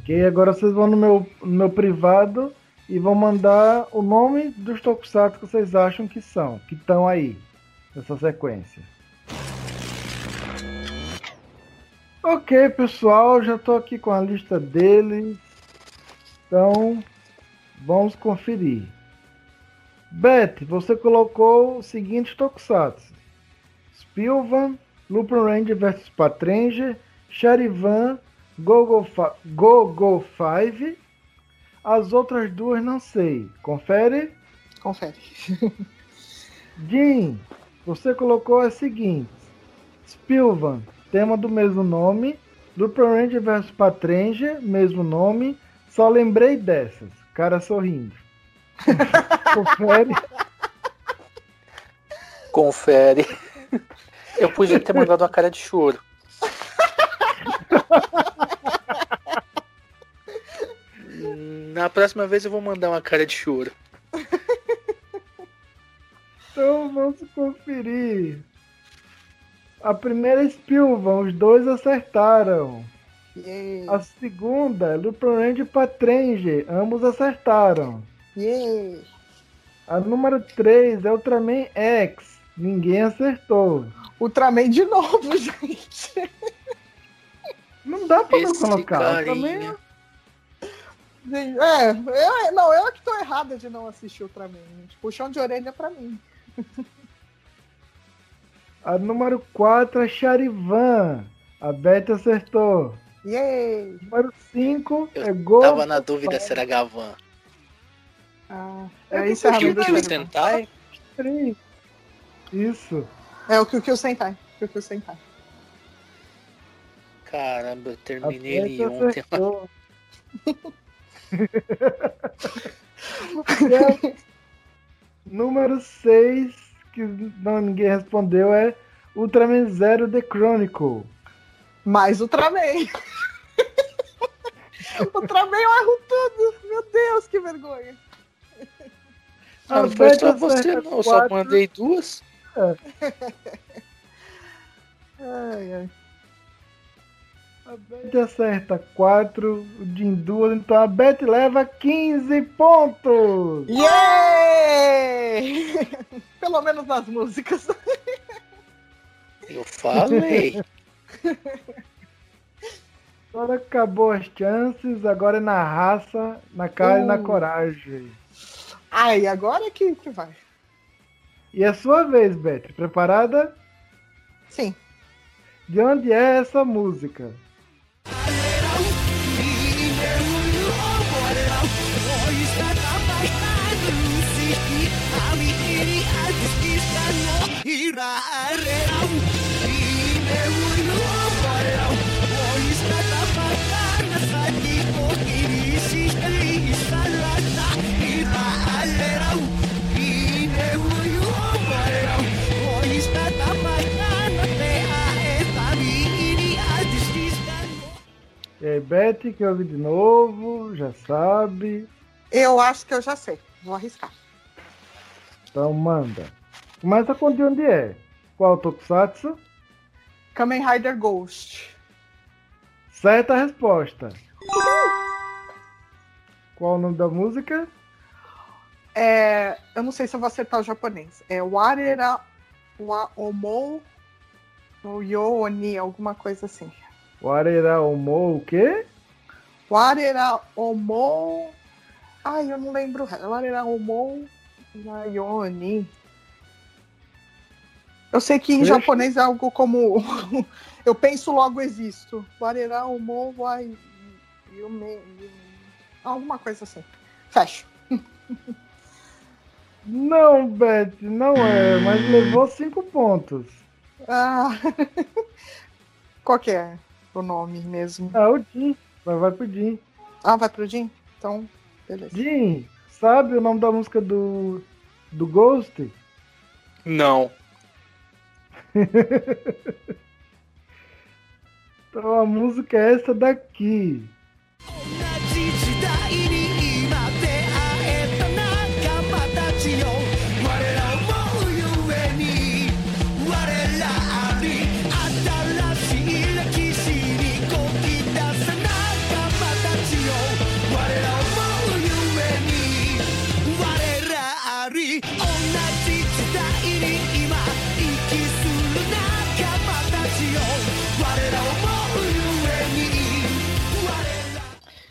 Ok, agora vocês vão no meu, no meu privado e vão mandar o nome dos tokusatsu que vocês acham que são, que estão aí, nessa sequência. Ok, pessoal, já tô aqui com a lista deles. Então, vamos conferir. Beth, você colocou o seguinte tokusatsu. Spilvan, Lupin Ranger vs Patranger, Charivan, Fa- Gogo 5. As outras duas não sei. Confere. Confere. Jim, você colocou a seguinte: Spilvan, tema do mesmo nome. Lupin Ranger vs Patranger, mesmo nome. Só lembrei dessas. Cara sorrindo. Confere. Confere. Eu podia ter mandado uma cara de choro. Na próxima vez eu vou mandar uma cara de choro. Então vamos conferir. A primeira é Spilvan, os dois acertaram. Yay. A segunda é Lupin Ranger e Patranger, ambos acertaram. Yay. A número 3 é Ultraman X, ninguém acertou. Ultraman de novo, gente. Não dá pra não Esse colocar. carinha. Ultraman Gente, É, eu, não, eu é que tô errada de não assistir Ultraman. gente. Puxão de orelha pra mim. A número 4 é Charivan. A Beth acertou. Yay! Número 5 Eu é Gol. Tava na dúvida se era Gavan. Ah, É é que isso, é do Kill Charivan. Sentai? Isso. É o Kyukyu Sentai. Kyukyu Sentai. Caramba, eu terminei ele ontem. acertou. Número 6, que não, ninguém respondeu, é Ultraman Zero The Chronicle. Mais Ultraman. Ultraman eu erro tudo. Meu Deus, que vergonha. Ah, não foi só você não, eu só mandei duas. Ai, ai. A Beth acerta 4, o Jim 2, então a Beth leva 15 pontos! Yay! Pelo menos nas músicas. Eu falei. Agora acabou as chances, agora é na raça, na cara e na Uh. coragem. Ai, agora que, que vai. E é sua vez, Beth. Preparada? Sim. De onde é essa música? E aí, Beth, que ouve de novo, já sabe. Eu acho que eu já sei. Vou arriscar. Então manda. Começa com de onde é. Qual Tokusatsu? Kamen Rider Ghost. Certa resposta. Qual o nome da música? É, eu não sei se eu vou acertar o japonês. É Warera wa Omou Yo Oni, alguma coisa assim. Warera Omo o quê? Warera Omou. Ai, eu não lembro. o resto. Warera Omou na Yoni. Eu sei que em Deixa- japonês é algo como. eu penso logo existo. Warera Omou wa Yume. Alguma coisa assim. Fecho. Não, Beth, não é, mas levou cinco pontos. Ah, qual que é o nome mesmo? Ah, o Jim. Vai, vai pro Jim. Ah, vai pro Jim? Então, beleza. Jim, sabe o nome da música do, do Ghost? Não. Então a música é essa daqui. 同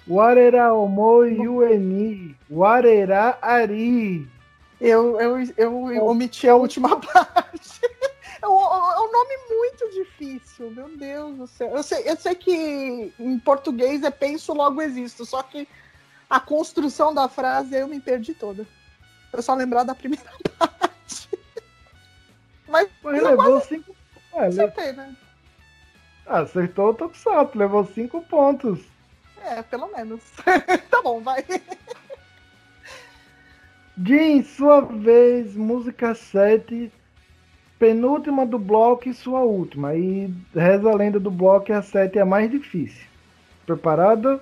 Warera Omo Yueni. Warera Ari. Eu, eu, eu omiti a última parte. É um, é um nome muito difícil, meu Deus do céu. Eu sei, eu sei que em português é penso, logo existo, só que a construção da frase eu me perdi toda. Eu só lembrar da primeira parte. Mas Mas eu levou cinco. É, acertei, né? Acertou o Tokusatsu, levou cinco pontos. É, pelo menos. tá bom, vai. Jim, sua vez, música 7, penúltima do bloco e sua última. E reza a lenda do bloco e a 7 é a mais difícil. Preparada?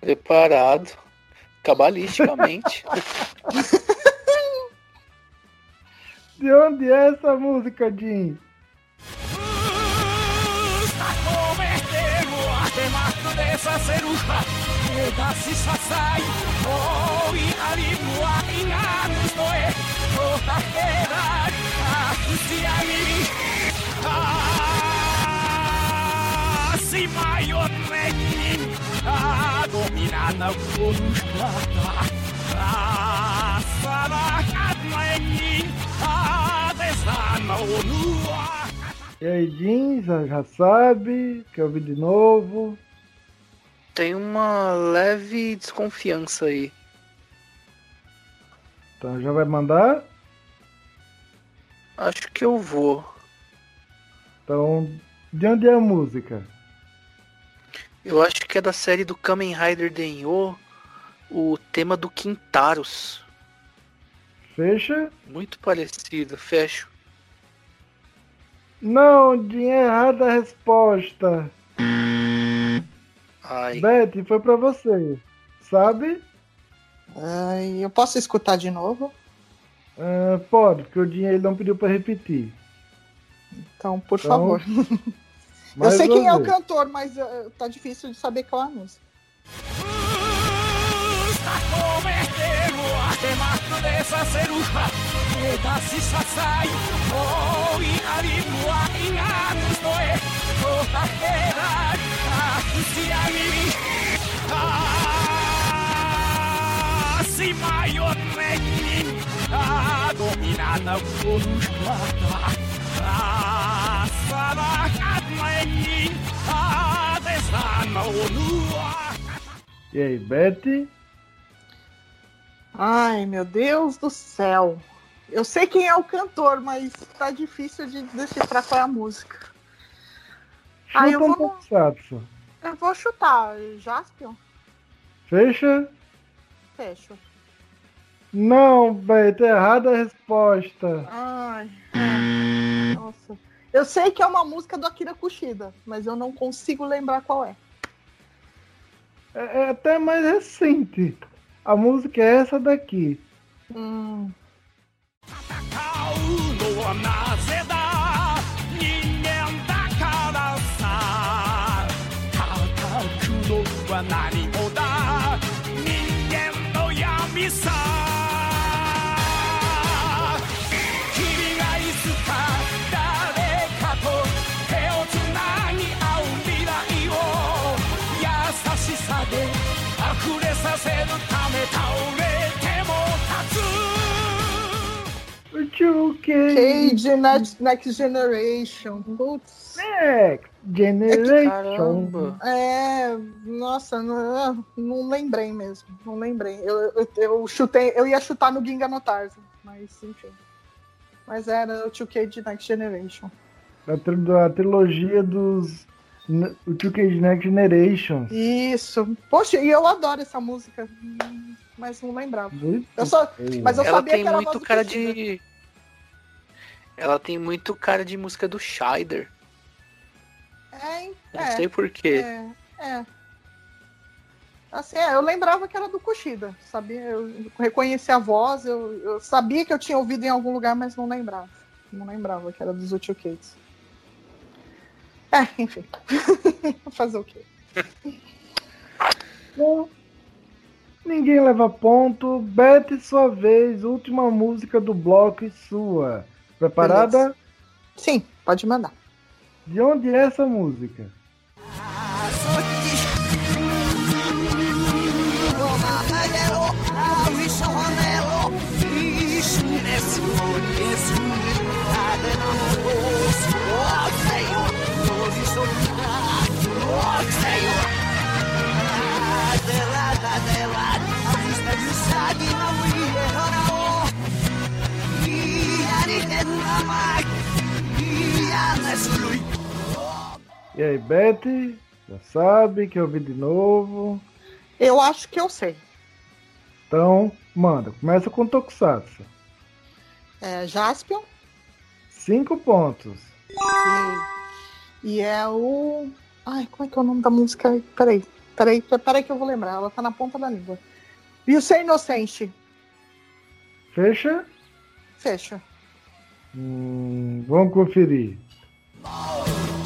Preparado. Cabalisticamente. De onde é essa música, Jim? させるか目指しささい遠いアリムはいがぬ人へとたけらりあ口やみああしまよねにああどみななこぬかたああさらかねにああでさなおぬわ E aí, Jim, já, já sabe? Quer ouvir de novo? Tem uma leve desconfiança aí. Então já vai mandar? Acho que eu vou. Então, de onde é a música? Eu acho que é da série do Kamen Rider Denyo, o tema do Quintaros. Fecha? Muito parecido, fecho. Não, é errada a resposta. Ai, Betty, foi pra você. Sabe? Ai, eu posso escutar de novo? Ah, pode, porque o ele não pediu pra repetir. Então, por Então, favor. Eu sei quem é o cantor, mas eh, tá difícil de saber qual é a música se maior a a a desana E aí, Betty? Ai, meu Deus do céu. Eu sei quem é o cantor, mas tá difícil de decifrar qual é a música. Chuta Aí eu vou... pouco, eu vou chutar. Jaspion? Fecha? Fecho. Não, Betty, é errada a resposta. Ai, é. Nossa. Eu sei que é uma música do Akira Kushida, mas eu não consigo lembrar qual é. É, é até mais recente. A música é essa daqui. Hum, banana. O Chuke Cage Next, Next Generation. Putz. Next Generation. caramba. É, nossa, não, não lembrei mesmo. Não lembrei. Eu, eu, eu chutei, eu ia chutar no Ginga no Tarzan, mas enfim. Mas era o 2K de Next Generation. A, tri- a trilogia dos. O Chuke Next Generation. Isso. Poxa, e eu adoro essa música. Mas não lembrava. Muito Eu só, mas eu Ela sabia tem que era muito cara de. Ela tem muito cara de música do Scheider. É, hein? Não é. sei porquê. É, é. Assim, é, eu lembrava que era do Kushida, sabia? Eu reconheci a voz, eu, eu sabia que eu tinha ouvido em algum lugar, mas não lembrava. Não lembrava que era dos Uchikids. É, enfim. Fazer o quê? Bom, Ninguém leva ponto. Beth, sua vez. Última música do bloco e sua. Preparada? Sim, pode mandar. De onde é essa música? E aí, Beth? Já sabe que eu vi de novo? Eu acho que eu sei. Então, manda. Começa com Tokusatsu. É, Jaspion. Cinco pontos. E, e é o... Ai, como é que é o nome da música? Peraí, peraí, peraí que eu vou lembrar. Ela tá na ponta da língua. E o Ser Inocente. Fecha? Fecha. Hum, vamos conferir. Oh!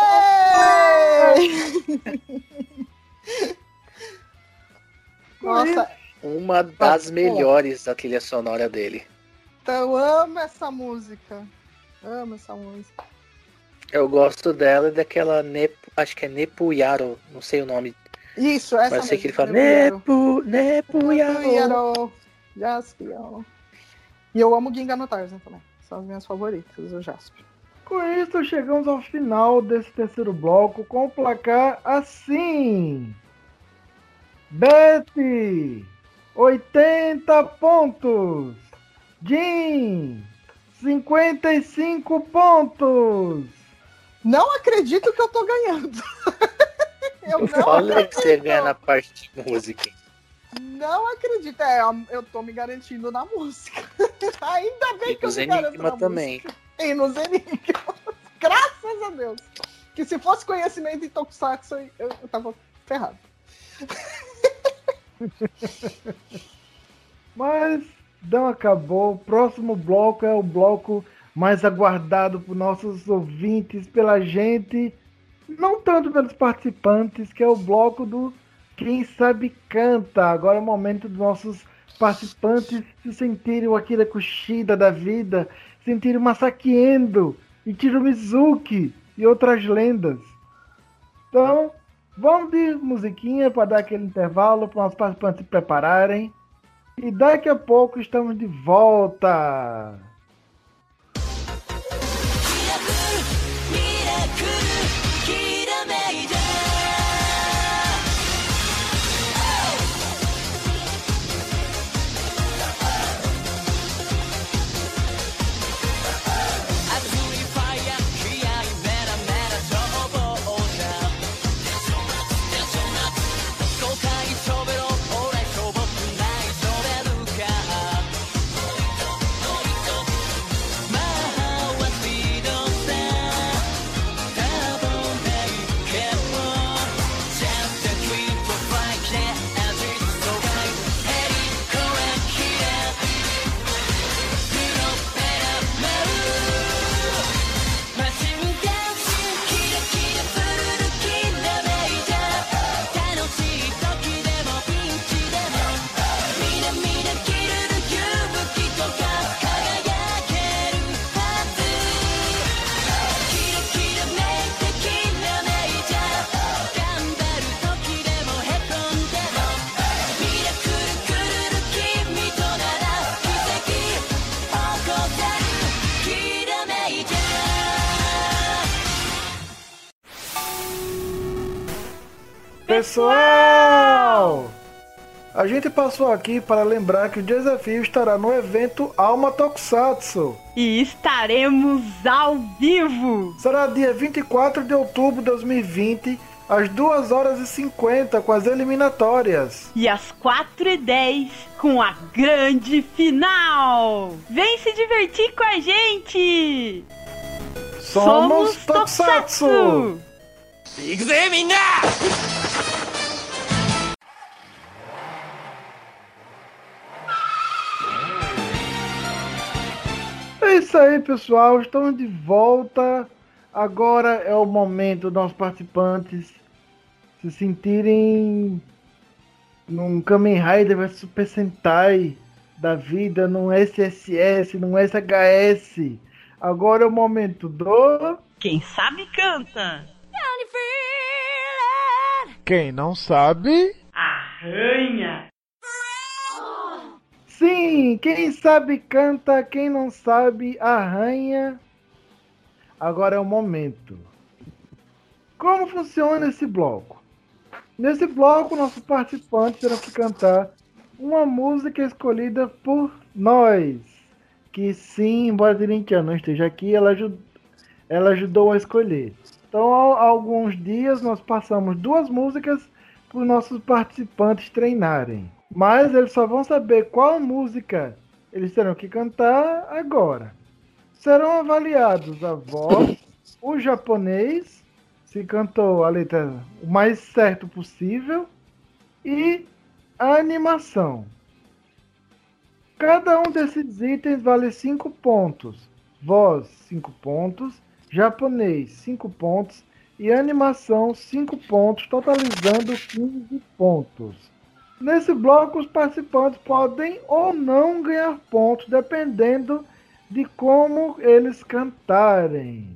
Nossa, Uma das melhores da trilha sonora dele. eu amo essa música. Amo essa música. Eu gosto dela e daquela Nepo, acho que é Nepuyaro, não sei o nome. Isso, essa Mas sei que ele fala Nepuyaro. Nepu, Nepuyaro. Nepuyaro. Jaspion. E eu amo Ginga no Tarzan também. São as minhas favoritas, o Jaspion. Com isso, chegamos ao final desse terceiro bloco com o placar assim. Beth, 80 pontos. Jim, 55 pontos. Não acredito que eu tô ganhando. eu não Olha que você acredito. ganha na parte de música. Não acredito. É, eu tô me garantindo na música. Ainda bem E que eu me garanto Enigma na também. música. E nos Enigma. Graças a Deus. Que se fosse conhecimento em Tokusatsu, eu, eu tava ferrado. Mas não acabou. O próximo bloco é o bloco mais aguardado por nossos ouvintes, pela gente, não tanto pelos participantes, que é o bloco do Quem Sabe Canta. Agora é o momento dos nossos participantes se sentirem Akira Kushida da vida, sentirem o Masakiendo, Ichiro Mizuki e outras lendas. Então, vamos de musiquinha para dar aquele intervalo para os participantes se prepararem. E daqui a pouco estamos de volta. A gente passou aqui para lembrar que o desafio estará no evento Alma Tokusatsu. E estaremos ao vivo! Será dia 24 de outubro de 2020, às 2 horas e 50 com as eliminatórias. E às 4h10 com a grande final! Vem se divertir com a gente! Somos Tokusatsu! É isso aí, pessoal. Estamos de volta. Agora é o momento dos participantes se sentirem num Kamen Rider vs Super Sentai da vida, num SSS, num SHS. Agora é o momento do. Quem sabe canta! Quem não sabe, Arranha! Sim, quem sabe canta, quem não sabe arranha. Agora é o momento. Como funciona esse bloco? Nesse bloco, nossos participantes terão que cantar uma música escolhida por nós. Que sim, embora a Dirintiana não esteja aqui, ela, ela ajudou a escolher. Então, há alguns dias, nós passamos duas músicas para os nossos participantes treinarem. Mas eles só vão saber qual música eles terão que cantar agora. Serão avaliados a voz, o japonês, se cantou a letra o mais certo possível, e a animação. Cada um desses itens vale 5 pontos. Voz, 5 pontos. Japonês, 5 pontos. E animação, 5 pontos, totalizando 15 pontos. Nesse bloco, os participantes podem ou não ganhar pontos, dependendo de como eles cantarem.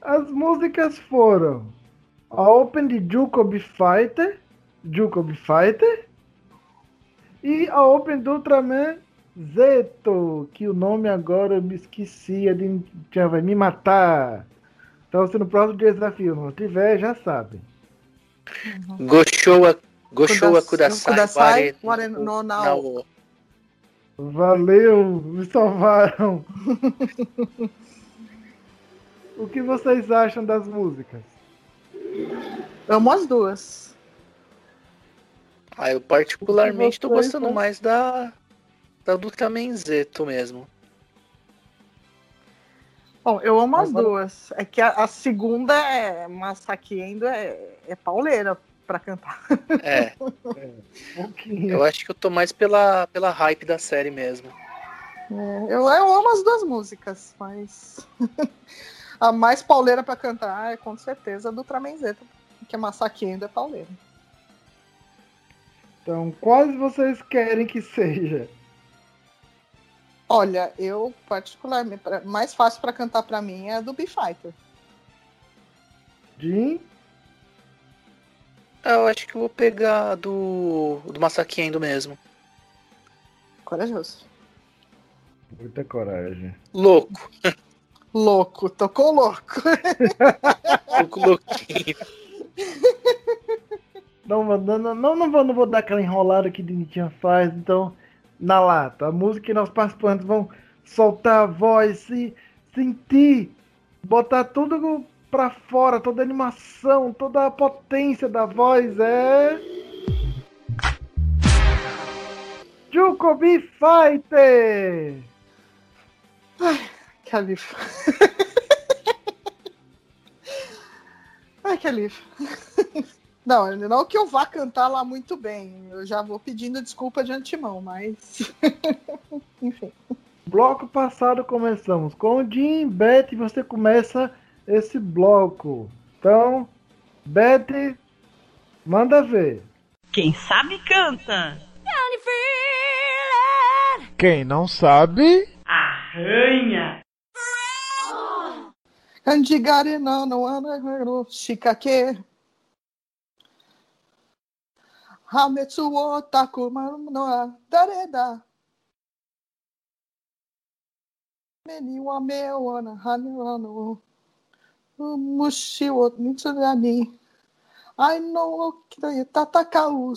As músicas foram a Open de Jukobi Fighter, Jukobi Fighter, e a Open do Ultraman Zeto, que o nome agora eu me esqueci, a gente já vai me matar. Então, se no próximo desafio não tiver, já sabem. Goshoa, Goshoa Kudas- Kudasai, Kudasai, Ware no Nao. Valeu, me salvaram. o que vocês acham das músicas? Amo as duas. Ah, eu particularmente tô gostando mais da, da do Kamenzeto mesmo. Bom, eu amo as duas. É que a, a segunda é Massaquiendo é, é pauleira pra cantar. É, Um eu acho que eu tô mais pela, pela hype da série mesmo. É, eu, eu amo as duas músicas, mas a mais pauleira pra cantar é com certeza a do Tramenzeta, que é Massaquiendo é pauleira. Então, quais vocês querem que seja? Olha, eu particularmente, mais fácil pra cantar pra mim é a do B-Fighter. Jin? Ah, Eu acho que eu vou pegar do, do Massaquendo mesmo. Corajoso. Muita coragem. Louco, Louco, tocou louco. louco, louquinho. Não, não, não, não, não, vou, não vou dar aquela enrolada que Dinitinha faz, então, na lata. A música que nossos participantes vão soltar a voz, se sentir, botar tudo pra fora, toda a animação, toda a potência da voz é. Jukobi Fighter! Que alívio. Ai, que alívio. Não, não que eu vá cantar lá muito bem. Eu já vou pedindo desculpa de antemão, mas. Enfim. Bloco passado começamos com o Jim, Beth, você começa esse bloco. Então, Beth, manda ver. Quem sabe canta! quem não sabe, Arranha! Andigare não, não anda no shikake. Hametsu wo takuma no a dareda. Meni wa me wa na hane wa no. Mushi wo mitsuda ni. Ai no kito tatakau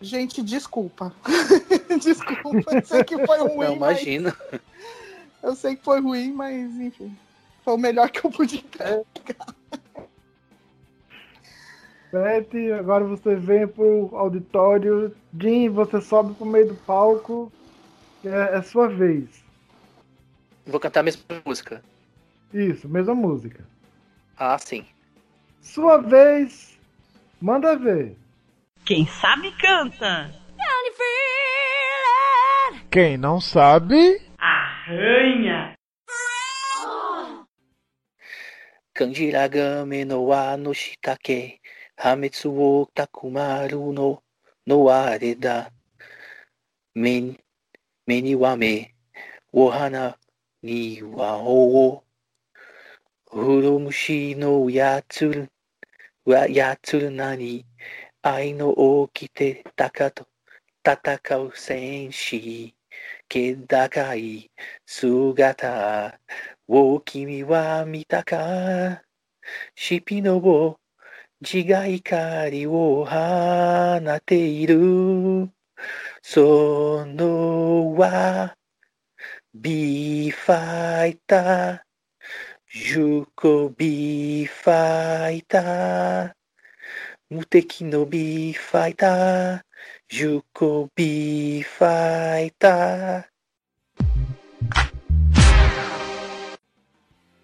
Gente, desculpa. desculpa, eu sei que foi ruim. Não, mas- imagina. Eu sei que foi ruim, mas enfim. Foi o melhor que eu pude pegar. Beth, agora você vem pro auditório. Jim, você sobe pro meio do palco. É, é sua vez. Vou cantar a mesma música. Isso, mesma música. Ah, sim. Sua vez. Manda ver. Quem sabe canta. Quem não sabe, Arranha. Kanjiragame no wa no shitake. Hametsu wo takumaru no no are da. Men, me ni wa me. Wo hana ni wa o. Urumushi no yatsuru. Wa yatsuru nani. Ai no okite takato. Tatakau senshi. 気高い姿を君は見たかシピノを自が光を放っているそのはビーファイタージュコビーファイター Muteki no bi faita, juko bi faita.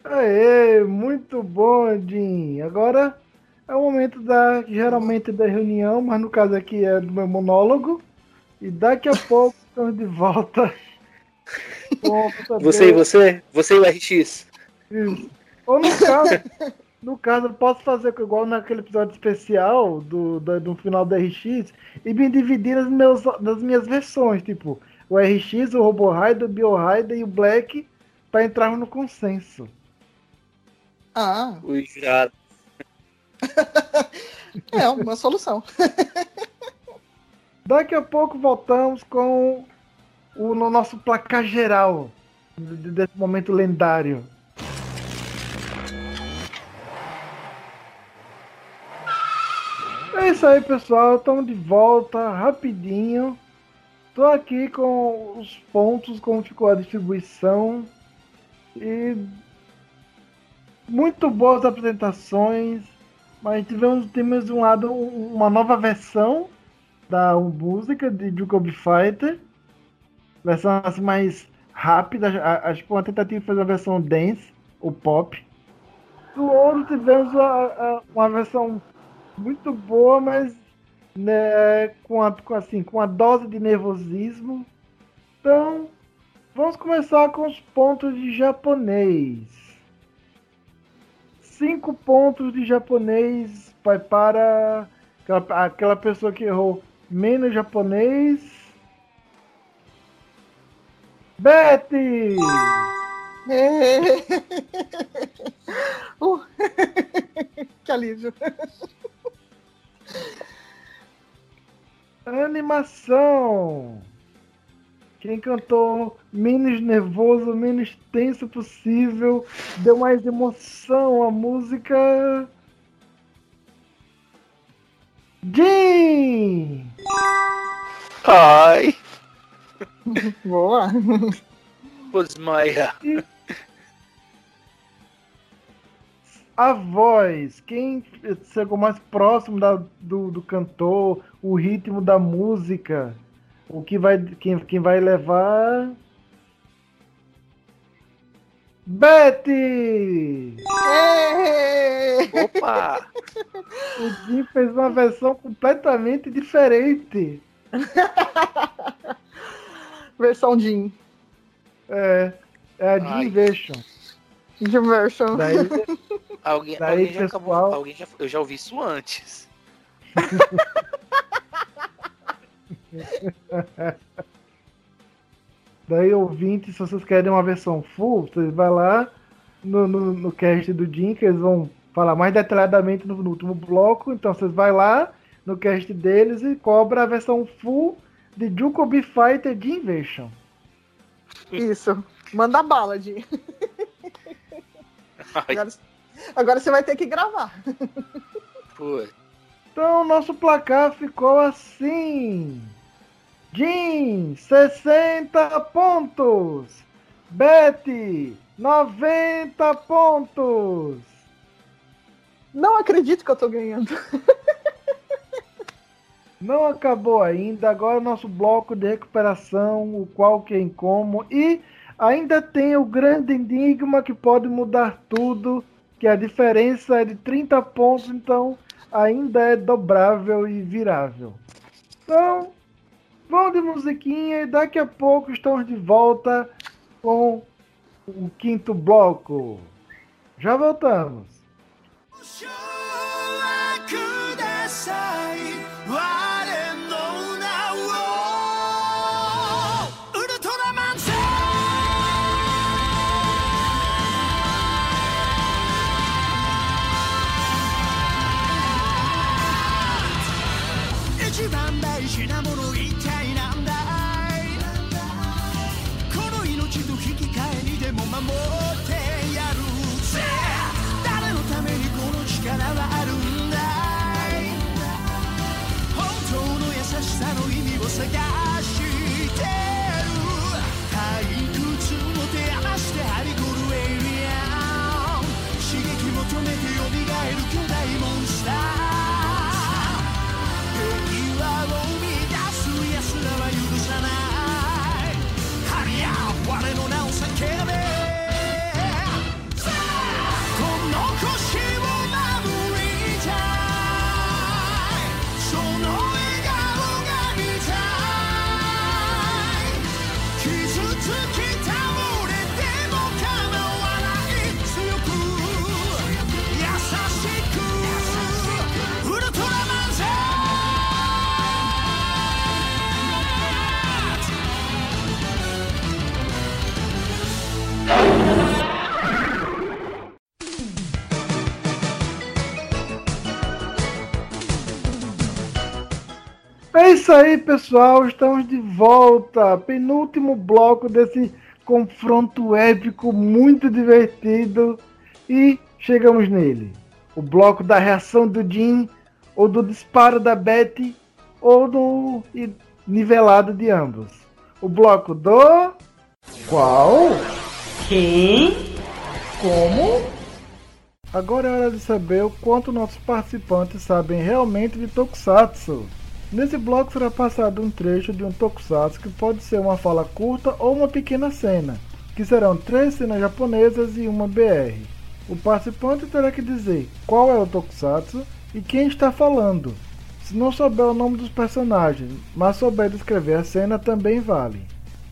Aê, muito bom, Jim. Agora é o momento da, geralmente da reunião, mas no caso aqui é do meu monólogo. E daqui a pouco estamos de volta. Bom, você e você? Você e o RX? Isso. Ou no caso, no caso, eu posso fazer igual naquele episódio especial do, do, do final do RX e me dividir nas, meus, nas minhas versões, tipo, o RX, o Robo Rider, o Bio Rider e o Black, para entrarmos no consenso. Ah, O jurado. é uma solução. Daqui a pouco voltamos com o no nosso placar geral de- desse momento lendário. Isso aí, pessoal. Estamos de volta rapidinho. Tô aqui com os pontos, como ficou a distribuição. E muito boas apresentações. Mas tivemos, temos um lado um- uma nova versão da música de Jacob Fighter. Versão assim, mais rápida. a- Acho que uma tentativa de fazer uma versão dance, ou pop. Do ouro tivemos a- a- uma versão muito boa, mas né, com, a, com, assim, com a dose de nervosismo. Então, vamos começar com os pontos de japonês. Cinco pontos de japonês vai para aquela, aquela pessoa que errou menos japonês. Betty! Uh, que alívio. Animação! Quem cantou menos nervoso, menos tenso possível, deu mais emoção à música. Jim! Ai, Boa. Osmaia. A voz, quem chegou mais próximo da- do, do cantor, o ritmo da música, o que vai, quem, quem vai levar. Betty! Opa! O Jim fez uma versão completamente diferente. Versão Jim. É, é a Jim. Version. Diversion. Daí, Alguém, Daí, alguém já acabou. pessoal- Alguém já, eu já ouvi isso antes. daí ouvinte, se vocês querem uma versão full, vocês vão lá no, no, no cast do Jim, que eles vão falar mais detalhadamente no, no último bloco. Então vocês vai lá no cast deles e cobra a versão full de Jukobi Fighter de Invasion. Isso. Manda bala. Ai, Agora, agora você vai ter que gravar. pô. Então, nosso placar ficou assim: Jim, 60 pontos. Betty, 90 pontos. Não acredito que eu tô ganhando. Não acabou ainda. Agora, nosso bloco de recuperação, o qual, quem, como. E ainda tem o grande enigma que pode mudar tudo. Que a diferença é de 30 pontos, então ainda é dobrável e virável. Então, vamos de musiquinha e daqui a pouco estamos de volta com o quinto bloco. Já voltamos. É isso aí, pessoal. Estamos de volta. Penúltimo bloco desse confronto épico muito divertido. E chegamos nele. O bloco da reação do Jim, ou do disparo da Betty, ou do nivelado de ambos. O bloco do. Qual? Quem? Como? Agora é hora de saber o quanto nossos participantes sabem realmente de Tokusatsu. Nesse bloco será passado um trecho de um Tokusatsu que pode ser uma fala curta ou uma pequena cena, que serão três cenas japonesas e uma BR. O participante terá que dizer qual é o Tokusatsu e quem está falando. Se não souber o nome dos personagens, mas souber descrever a cena, também vale.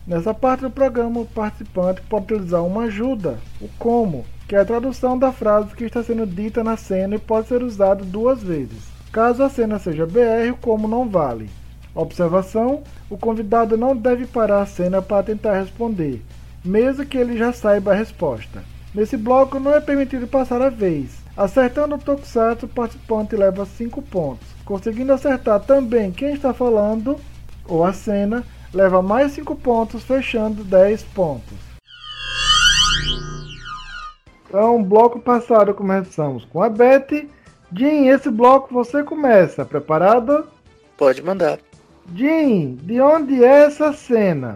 Nessa parte do programa, o participante pode utilizar uma ajuda, o como, que é a tradução da frase que está sendo dita na cena e pode ser usado duas vezes. Caso a cena seja BR, como não vale. Observação: o convidado não deve parar a cena para tentar responder, mesmo que ele já saiba a resposta. Nesse bloco não é permitido passar a vez. Acertando o Tokusatsu, o participante leva 5 pontos. Conseguindo acertar também quem está falando ou a cena, leva mais 5 pontos, fechando 10 pontos. Então, bloco passado começamos com a Betty. Jim, esse bloco você começa. Preparado? Pode mandar. Jim, de onde é essa cena?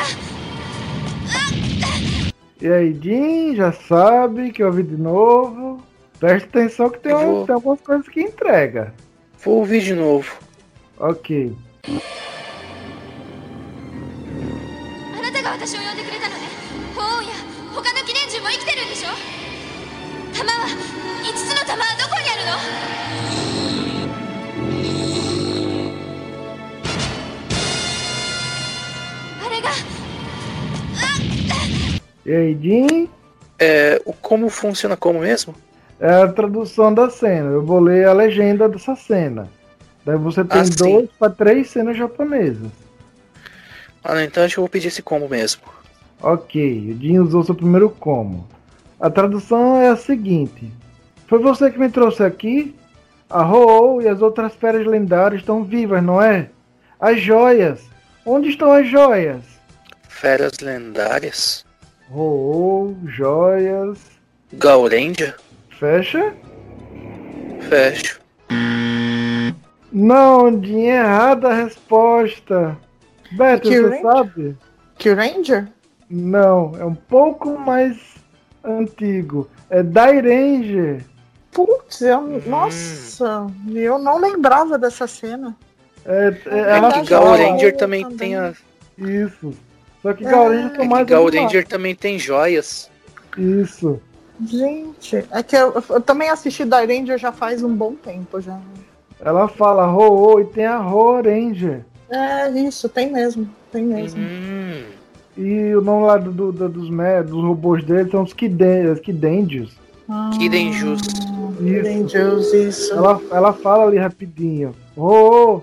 あ E aí, Jim, já sabe que eu ouvi de novo. Preste atenção que tem, Eu um- vou. tem algumas coisas que entrega. Vou ouvir de novo. Ok. あなたが私を呼んでくれたのね も生きてるんでしょ弾は5つの弾はどこにあるの E aí, Jim? É, o como funciona como mesmo? É a tradução da cena. Eu vou ler a legenda dessa cena. Daí você tem Ah, dois para três cenas japonesas. Ah, não, então acho que eu vou pedir esse como mesmo. Ok, o Jim usou seu primeiro como. A tradução é a seguinte: Foi você que me trouxe aqui? A Ho e as outras feras lendárias estão vivas, não é? As joias. Onde estão as joias? Feras lendárias. Ho, joias. Gaurendia? Fecha? Fecho. Não, Jim, errada a resposta. Beto, você Ranger? sabe? Que Ranger? Não, é um pouco mais antigo. É Dairanger. Putz, eu, nossa, eu não lembrava dessa cena. É, é, É que fala- Gauranger também tem a. Isso. Só que É, Gauranger É mais também tem joias. Isso. Gente, é que eu, eu também assisti da Ranger já faz um bom tempo já. Ela fala Ho-Oh e tem a Ho-Ranger. É, isso, tem mesmo, tem mesmo. Hum. E o nome lá do, do- do- dos, me- dos robôs dele são os Kiden- os Kidendios. Kidenjus. Isso. Kidenjus, isso. Ela, ela fala ali rapidinho. Ho-Oh!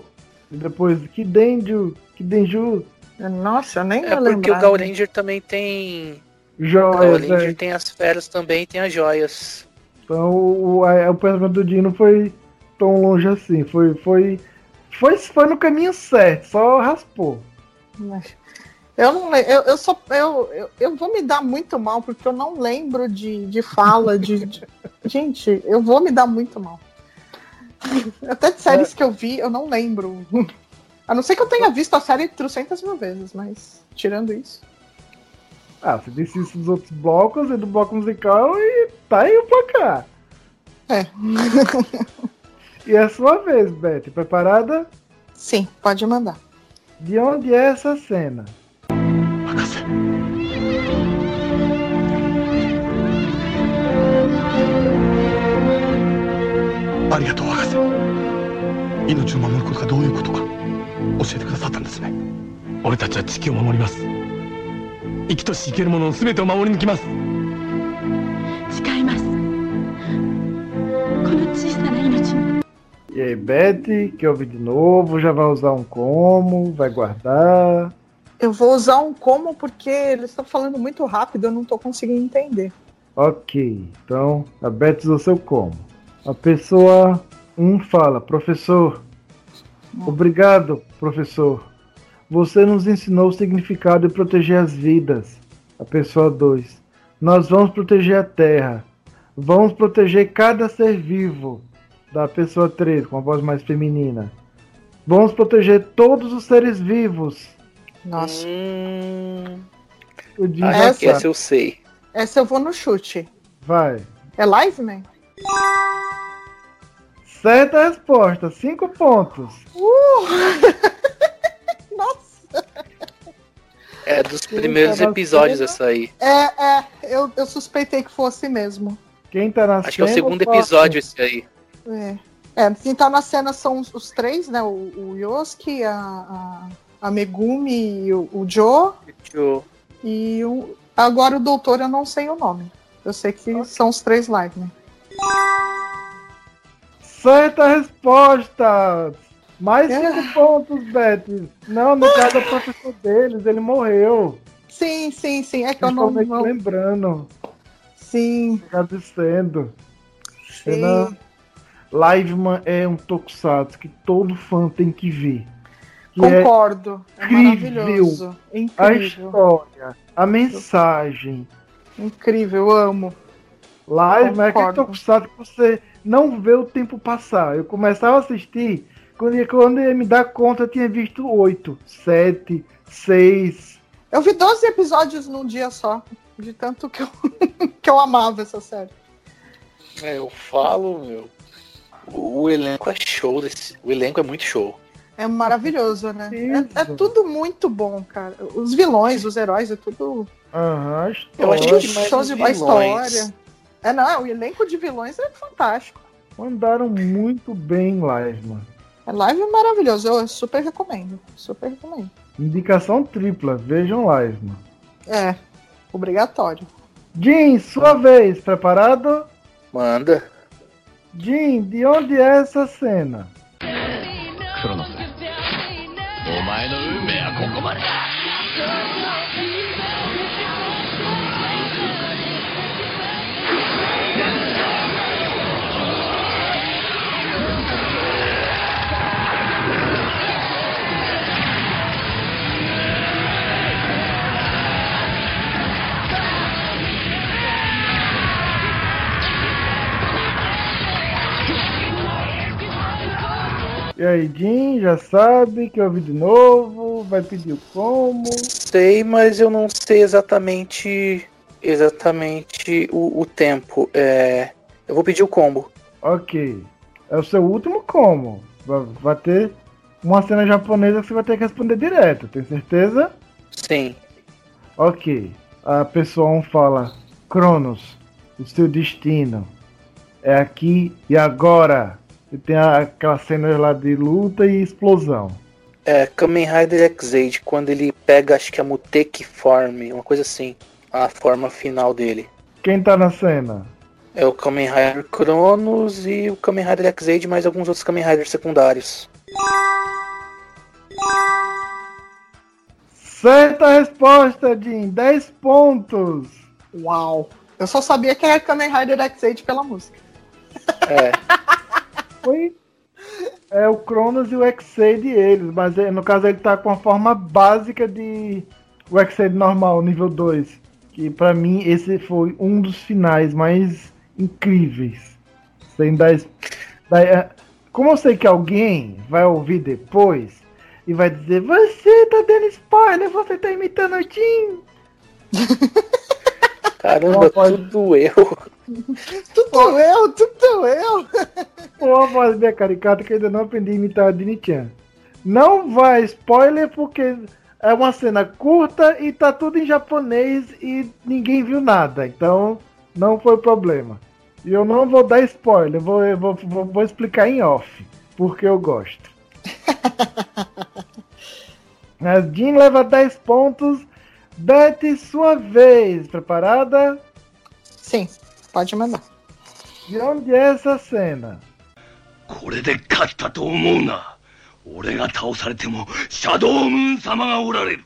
E depois Kidenju, Kidenju. Nossa, eu nem É porque o lembrava. Gauranger também tem. O Joias, Gauranger é. tem as feras também, tem as joias. Então o, a- o pensamento do Dino foi tão longe assim. Foi, foi, foi, foi no caminho certo, só raspou. Eu não eu, eu só eu, eu, eu vou me dar muito mal porque eu não lembro de, de fala de, de- gente, eu vou me dar muito mal. Até de séries que eu vi, eu não lembro. A não ser que eu tenha visto a série trocentas mil vezes, mas tirando isso. Ah, você disse isso dos outros blocos e do bloco musical e tá aí o placar. É. E é a sua vez, Beth. Preparada? Sim, pode mandar. De onde é essa cena? ありがとう博士命を守ることがどういうことか 教えてくださったんですね俺たちは地球を守ります生きとし生けるものの全てを守り抜きます誓いますこの小さな命に E aí, Beth, quer ouvir de novo? Já vai usar um como? Vai guardar? Eu vou usar um como porque eles estão falando muito rápido, eu não tô conseguindo entender. Ok, então a Beth usou seu como. A pessoa 1 um fala, professor. Obrigado, professor. Você nos ensinou o significado de proteger as vidas. A pessoa 2. Nós vamos proteger a terra. Vamos proteger cada ser vivo. Da pessoa 3, com a voz mais feminina. Vamos proteger todos os seres vivos. Nossa. Hum, que sabe. essa eu sei. Essa eu vou no chute. Vai. É live, man? Certa resposta, 5 pontos. Nossa! É dos primeiros tá episódios cena? essa aí. É, é, eu, eu suspeitei que fosse mesmo. Quem tá na Acho que é o cena, segundo episódio esse aí. É. É, quem tá na cena são os, os três, né? O, o Yosuke, a, a, a Megumi e o, o Joe. Deixa E o, agora o doutor eu não sei o nome. Eu sei que são os três live, né? Certa resposta! Mais É. 5 pontos, Beth. Não, no caso é o professor deles, ele morreu. Sim, sim, sim. É que eu não. não- lembrando, Sim, agradecendo. sim. Cena- Liveman é um tokusatsu que todo fã tem que ver. Que é Concordo. É, incrível. maravilhoso. a Incrível. história, a mensagem. Incrível, eu amo. Live, é aquele tokusatsu que você não vê o tempo passar. Eu começava a assistir, quando quando ia me dar conta, eu tinha visto oito, sete, seis. Eu vi 12 episódios num dia só. De tanto que eu, que eu amava essa série. É, eu falo, meu. O, o elenco é show desse. O elenco é muito show. É maravilhoso, né? É, é tudo muito bom, cara. Os vilões, os heróis, é tudo. Aham, Eu acho que mais Show de a vilões. história. É, não, o elenco de vilões é fantástico. Mandaram muito bem em live, mano. É live maravilhoso, eu super recomendo. Super recomendo. Indicação tripla, vejam live, mano. É, obrigatório. Jim, sua vez, preparado? Manda. Jim, de onde é essa cena? ク E aí, Jim, já sabe que ouvi de novo, vai pedir o como. Sei, mas eu não sei exatamente exatamente o, o tempo. É, eu vou pedir o combo. Ok. É o seu último como. Vai, vai ter uma cena japonesa que você vai ter que responder direto, tem certeza? Sim. Ok. A pessoa 1 fala: Cronos, o seu destino é aqui e agora. E tem a- aquela cena lá de luta e explosão. É, Kamen Rider X8, quando ele pega, acho que a Muteki Form, uma coisa assim, a forma final dele. Quem tá na cena? É o Kamen Rider Cronos e o Kamen Rider X8, mais alguns outros Kamen Riders secundários. Certa resposta, Jim. 10 pontos. Uau! Eu só sabia que era Kamen Rider X8 pela música. É, Foi. É o Cronos e o X-Shade eles, mas é, no caso ele tá com a forma básica de o X-Shade normal, nível 2. Que pra mim esse foi um dos finais mais incríveis. Sem dar. dar- é, Como eu sei que alguém vai ouvir depois e vai dizer: Você tá dando spoiler, você tá imitando o Jim. caramba, pode- tudo eu. Tudo eu, tudo eu! Pô, a voz minha caricata que ainda não aprendi a imitar a Dini-chan. Não vai spoiler porque é uma cena curta e tá tudo em japonês e ninguém viu nada. Então não foi problema. E eu não vou dar spoiler, vou, vou, vou, vou explicar em off. Porque eu gosto. A Jean leva 10 pontos. Beth, sua vez. Preparada? Sim, pode mandar. De onde é essa cena? これで勝ったと思うな俺が倒されてもシャドウムーン様がおられる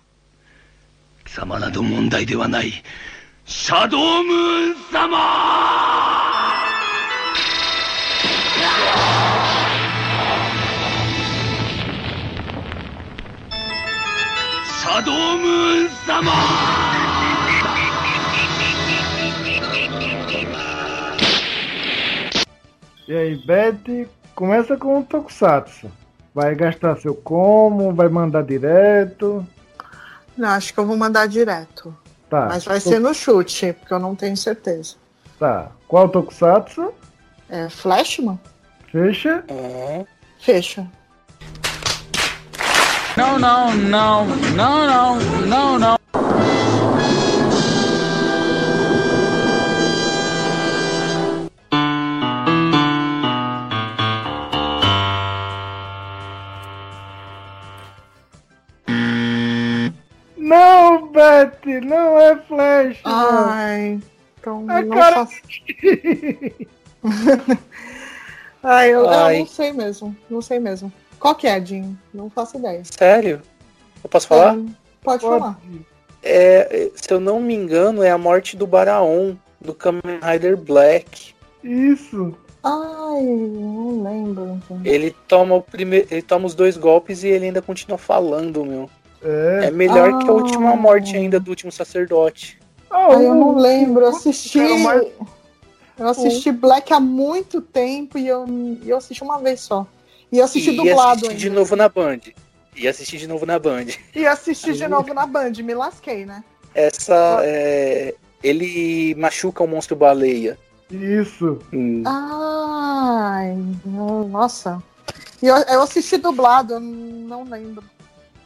貴様など問題ではないシャドウムーン様 シャドウムーン様 E aí, Beth, começa com o Tokusatsu. Vai gastar seu como, vai mandar direto. Não, acho que eu vou mandar direto. Tá. Mas vai ser no chute, porque eu não tenho certeza. Tá. Qual Tokusatsu? É Flashman? Fecha. Uhum. Fecha. Não, não, não, não, não, não, não. Não, Beth, não é Flash. Ai, então É não cara- faço. Ai, eu, eu Ai. não sei mesmo. Não sei mesmo. Qual que é, Jim? Não faço ideia. Sério? Eu posso falar? É, pode falar. É, se eu não me engano, é a morte do Baraon, do Kamen Rider Black. Isso. Ai, não lembro. gente. Ele toma o primeiro. Ele toma os dois golpes e ele ainda continua falando, meu. É. É melhor que a última Ah. morte ainda do último sacerdote. Ah, Ai, eu não lembro. Eu assisti. Eu assisti Black há muito tempo e eu, e eu assisti uma vez só. E eu assisti e dublado assistir ainda. de novo na Band. E assistir de novo na Band. E assisti de novo na Band, me lasquei, né? Essa. É, ele machuca o monstro baleia. Isso. Hum. Ai, nossa. E eu, eu assisti dublado, eu não lembro.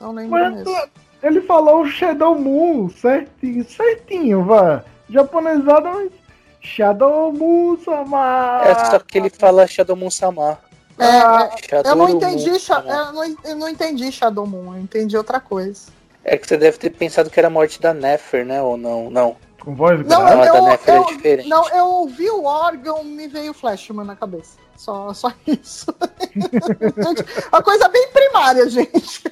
Não lembro Mas mesmo. Ele falou o Shadow Moon, certinho, certinho, vá. Japonesado, mas. Shadow Moon, Sama. É só que ele fala Shadow Moon Samar. É, é, eu não Moon entendi, Sha- Samar. eu não, eu não entendi Shadow Moon, eu entendi outra coisa. É que você deve ter pensado que era a morte da Nefer, né? Ou não? Não. Com voz Não, grave? eu, Ah, da eu, Nefer é eu- diferente. não, eu ouvi o órgão, me veio o Flashman na cabeça. Só, só isso. Uma coisa bem primária, gente.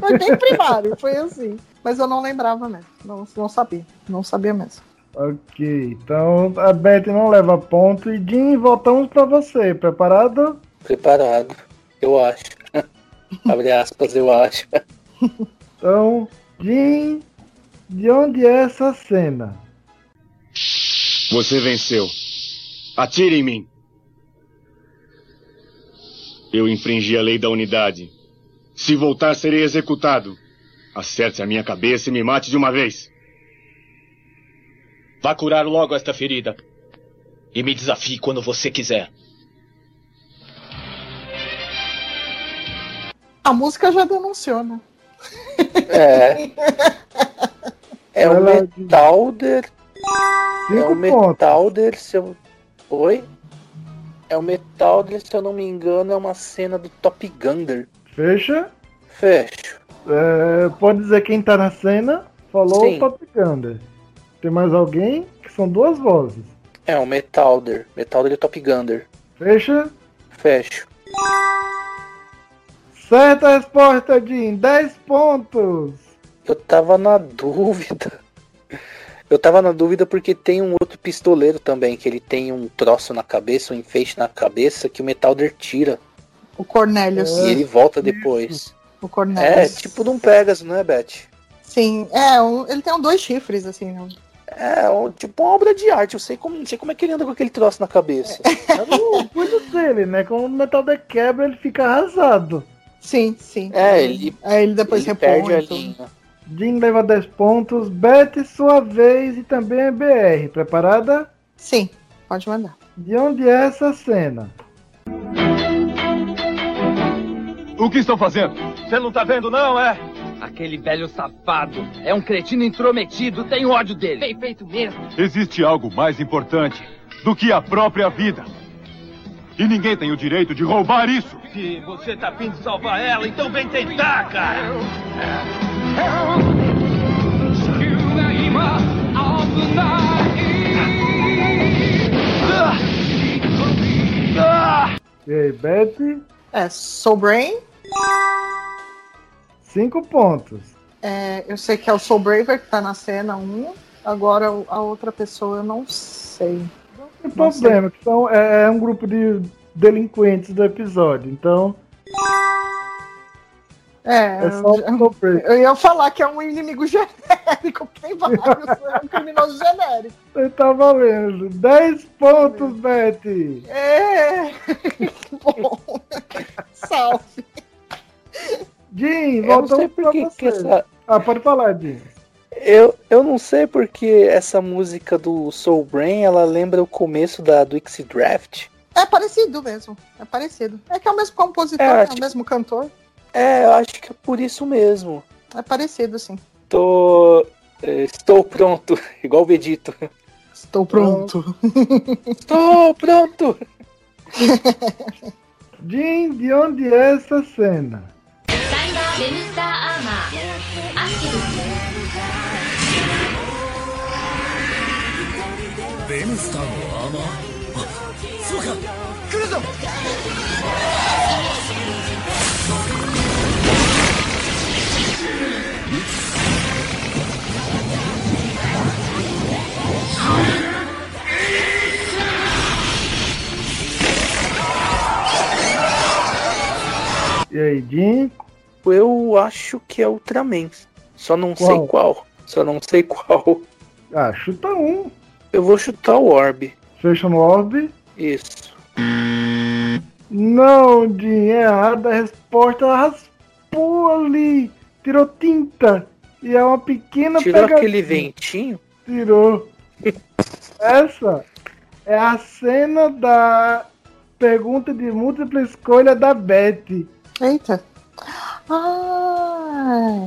Foi bem primário, foi assim. Mas eu não lembrava mesmo. Não, não sabia. Não sabia mesmo. Ok, então a Beth não leva ponto. E Jim, voltamos pra você. Preparado? Preparado. Eu acho. Abre aspas, eu acho. Então, Jim, de onde é essa cena? Você venceu. Atire em mim. Eu infringi a lei da unidade. Se voltar, serei executado. Acerte a minha cabeça e me mate de uma vez. Vá curar logo esta ferida. E me desafie quando você quiser. A música já denunciou, né? É. É o Metalder. É o Metalder, se eu. Oi? É o Metalder, se eu não me engano, é uma cena do Top Gunner. Fecha? Fecho. É, pode dizer quem tá na cena? Falou Sim. o Top Gunner. Tem mais alguém? Que são duas vozes. É o Metalder. Metalder e Top Gunner. Fecha? Fecho. Certa resposta, Jim. 10 pontos. Eu tava na dúvida. Eu tava na dúvida porque tem um outro pistoleiro também, que ele tem um troço na cabeça, um enfeite na cabeça, que o Metalder tira. O Cornelius. E ele volta depois. O É, Cornelius. tipo de um Pegasus, não é, Beth? Sim, é, um- ele tem um dois chifres, assim. né? É, um- tipo uma obra de arte. Eu sei como, não sei como é que ele anda com aquele troço na cabeça. O cuido dele, né? Quando o metal de quebra, ele fica arrasado. Sim, sim. É, ele, Aí ele depois ele repõe. perde a tudo. linha. Jim leva 10 pontos. Beth, sua vez. E também é BR. Preparada? Sim, pode mandar. De onde é essa cena? O que estão fazendo? Você não tá vendo, não, é? Aquele velho safado. É um cretino intrometido. Tenho ódio dele. Bem feito mesmo. Existe algo mais importante do que a própria vida. E ninguém tem o direito de roubar isso. Se você tá afim de salvar ela, então vem tentar, cara! E aí, Beth? É, Soul Brain. 5 pontos. É, eu sei que é o Soul Braver que tá na cena 1. Agora a outra pessoa eu não sei. Não tem problema, que são, é, é um grupo de delinquentes do episódio. Então, É, é só eu, eu ia falar que é um inimigo genérico, tem vários, é um criminoso genérico. Você tá valendo. 10 pontos, Beth. É, que bom. Salve. Jim, voltamos pra que você. que essa- Ah, pode falar, Jim. Eu, eu não sei porque essa música do Soul Brain, ela lembra o começo da do Dixie Draft. É parecido mesmo, é parecido. É que é o mesmo compositor, É, é, acho o mesmo cantor. É, eu acho que é por isso mesmo. É parecido, sim. Tô. eh, Estou pronto, igual o Vegito. Estou pronto. Estou pronto! Jim, de onde é essa cena? ベムスターのアーマーあそうか来るぞE aí, Jim? Eu acho que é Ultraman. Só não Qual? sei qual. Só não sei qual. Ah, chuta um. Eu vou chutar o Orb. Fecha no orbe. Isso. Não, Jim, é errada. A resposta ela raspou ali. Tirou tinta. E é uma pequena Tirou pegadinha. aquele ventinho? Tirou. Essa é a cena da pergunta de múltipla escolha da Beth. Eita. Ah,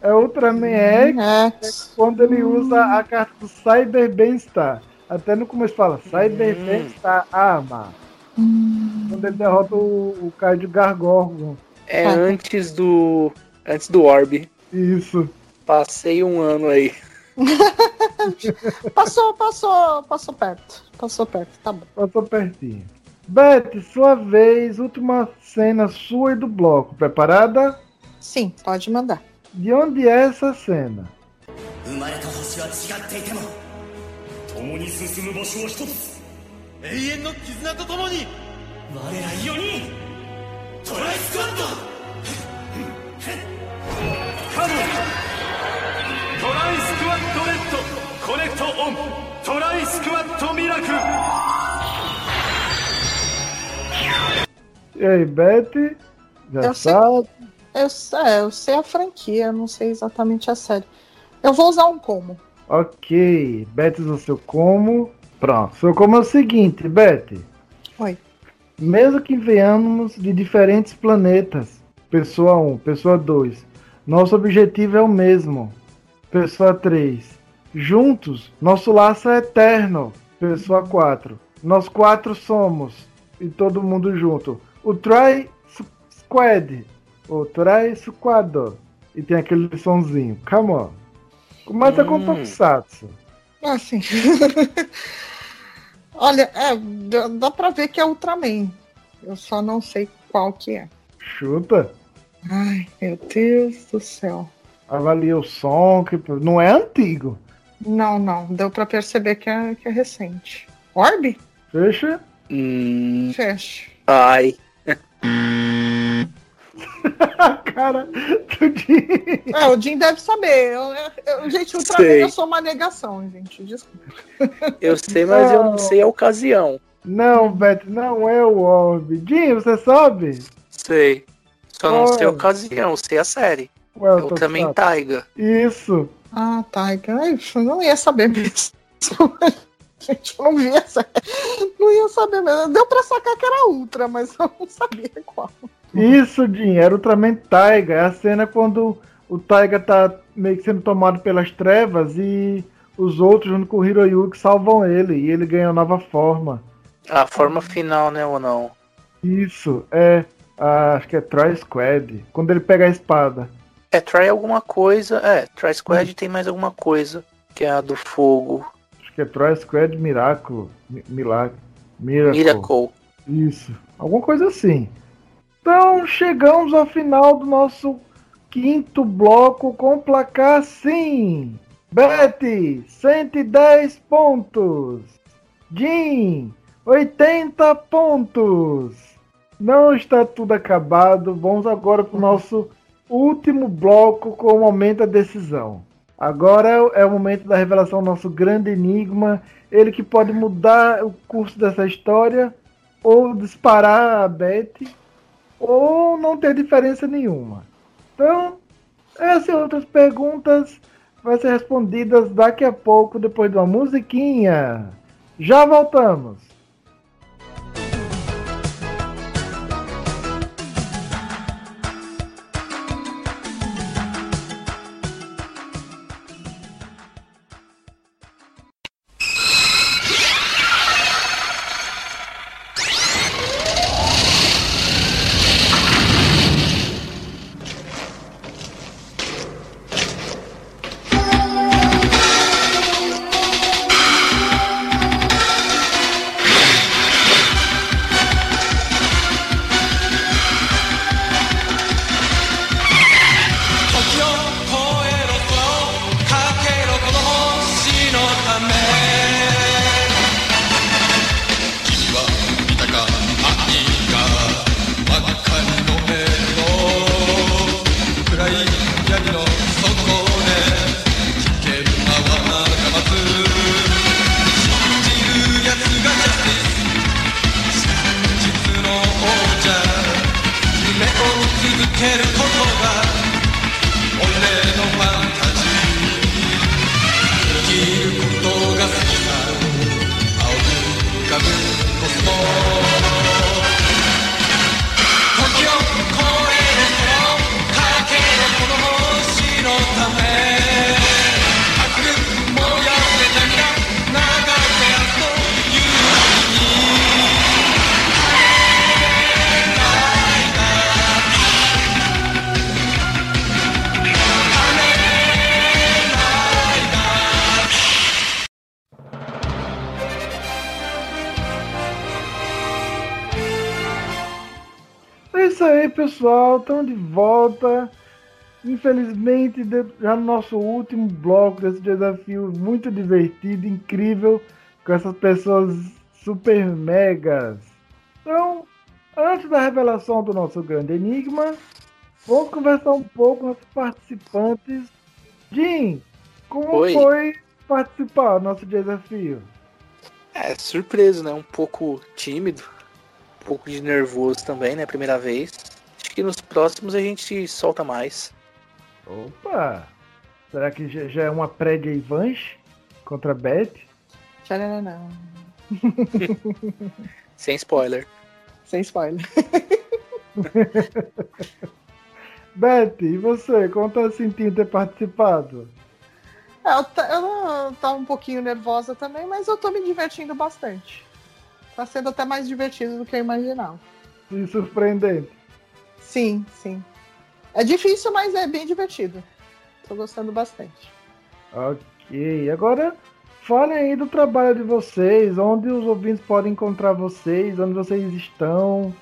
É Ultraman X, quando ele usa a carta do Cyber Bem-Estar. Até no começo fala, Cyber Bem-Estar Arma. Quando ele derrota o, o Kaiju Gargorgon. É antes do. Antes do Orb. Isso. Passei um ano aí. Passou, passou, passou perto. Passou perto, tá bom. Passou pertinho. Beth, sua vez, última cena sua e do bloco. Preparada? Sim, pode mandar. De onde é essa cena? 生まれた星は違っていても共に進む場所は一つ永遠の絆と共に我ら4人トライスクワットカモントライスクワットレッドコネクトオントライスクワットミラクル E aí, Beth? Já Eu sabe? Eu, sei- é, eu sei a franquia, não sei exatamente a série. Eu vou usar um como. Ok. Beth usa o seu como. Pronto. Seu como é o seguinte, Beth. Oi. Mesmo que venhamos de diferentes planetas, pessoa 1, pessoa 2, nosso objetivo é o mesmo. Pessoa 3. Juntos, nosso laço é eterno. Pessoa 4. Nós quatro somos. E todo mundo junto. O Try Squad. O Try Squad. E tem aquele sonzinho. Come on. Começa com Hum. Tokusatsu. Ah, sim. Olha, é, dá, dá pra ver que é Ultraman. Eu só não sei qual que é. Chuta. Ai, meu Deus do céu. Avalia o som. Que não é antigo. Não, não. Deu pra perceber que é, que é recente. Orb? Fecha. Hum, Fecha. ai. Cara, tudinho. É, o Jim deve saber. Eu, eu- gente, Sei. eu sou uma negação, gente. Desculpa. Eu sei, mas eu não sei a ocasião. Não, Beth, não é o Orb. Jim, você sabe? Sei. Só não sei a ocasião, sei a série. Ué, eu Eu também chato. Taiga. Isso. Ah. Ai, Eu não ia saber mesmo. Gente, eu não via essa. Não ia saber mesmo. Deu pra sacar que era Ultra, mas eu não sabia qual. Isso, Jim, era Ultraman Taiga. É a cena quando o Taiga tá meio que sendo tomado pelas trevas e os outros, junto com o Hiroyuki, salvam ele e ele ganha uma nova forma. A forma final, né, ou não? Isso, é. ah, acho que é Tri Squad. Quando ele pega a espada. É, Try alguma coisa. É, Try Squad tem mais alguma coisa. Que é a do fogo. Acho que é Tri Squad Miracle. Mi- Milagre. Miracle. Miracle. Isso. Alguma coisa assim. Então chegamos ao final do nosso quinto bloco com placar sim. Betty, 110 pontos. Jim, 80 pontos. Não está tudo acabado. Vamos agora para o nosso último bloco com o momento da decisão. Agora é o momento da revelação do nosso grande enigma. Ele que pode mudar o curso dessa história, ou disparar a Beth, ou não ter diferença nenhuma. Então, essas e outras perguntas vão ser respondidas daqui a pouco, depois de uma musiquinha. Já voltamos. Infelizmente, já no nosso último bloco desse desafio muito divertido, incrível, com essas pessoas super megas. Então, antes da revelação do nosso grande enigma, vamos conversar um pouco com os participantes. Jim, como Oi. foi participar do nosso desafio? É, surpreso, né? Um pouco tímido, um pouco de nervoso também, né? Primeira vez. Acho que nos próximos a gente solta mais. Opa! Será que já, já é uma pré-revanche contra a Beth? Tcharanã. Sem spoiler. Sem spoiler. Beth, e você? Como tá sentindo ter participado? É, eu, ta- eu tava um pouquinho nervosa também, mas eu tô me divertindo bastante. Tá sendo até mais divertido do que eu imaginava. E surpreendente. Sim, sim. É difícil, mas é bem divertido. Tô gostando bastante. Ok, agora falem aí do trabalho de vocês, onde os ouvintes podem encontrar vocês, onde vocês estão.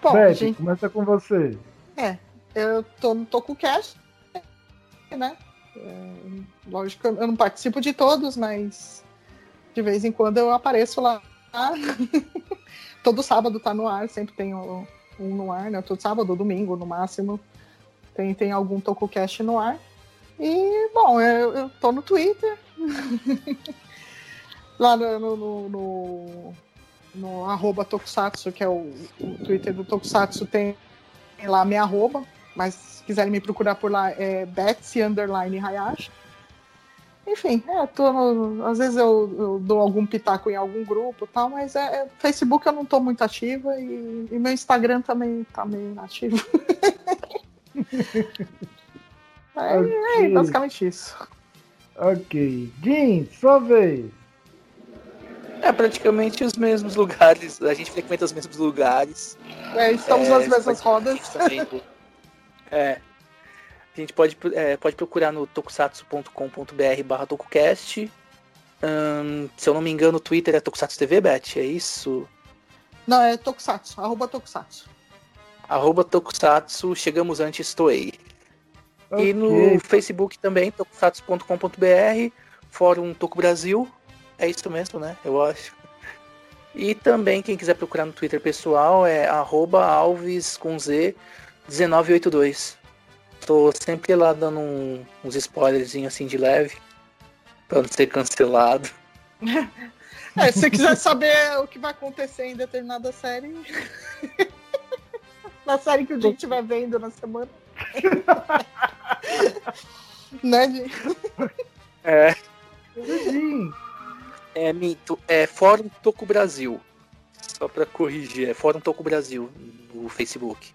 Bom, Beth, gente- começa com você. É, eu tô no TokuCast, né? É, lógico que eu não participo de todos, mas de vez em quando eu apareço lá. Todo sábado tá no ar, sempre tem um um no ar, né? Todo sábado ou domingo, no máximo, tem, tem algum TokuCast no ar. E, bom, eu, eu tô no Twitter. lá no, no, no, no, no arroba Tokusatsu, que é o, o Twitter do Tokusatsu, tem lá minha arroba, mas se quiserem me procurar por lá é Betsy Underline Hayashi. Enfim, é, tô no- às vezes eu, eu dou algum pitaco em algum grupo tal, mas é, é- Facebook eu não tô muito ativa e, e meu Instagram também tá meio inativo. é, é Ok. basicamente isso. Ok. Jim, sua vez. É praticamente os mesmos lugares. A gente frequenta os mesmos lugares. É, estamos É, nas mesmas rodas. É. A gente pode, é, pode procurar no tokusatsu.com.br barra tokukast. Ahn, se eu não me engano, o Twitter é Tokusatsu TV, Beth, é isso? Não, é Tokusatsu, arroba Tokusatsu. Arroba Tokusatsu, chegamos antes, estou aí. E no Ok. Facebook também, tokusatsu.com.br, Fórum Toku Brasil, é isso mesmo, né? Eu acho. E também, quem quiser procurar no Twitter pessoal, é arroba alves com Z 1982. Tô sempre lá dando um- uns spoilerzinhos assim de leve, pra não ser cancelado. É, se você quiser saber o que vai acontecer em determinada série. na série que o Jim estiver vendo na semana. né, Jim? É. Jim. É, mito, é Fórum Toku Brasil. Só pra corrigir, é Fórum Toku Brasil no Facebook.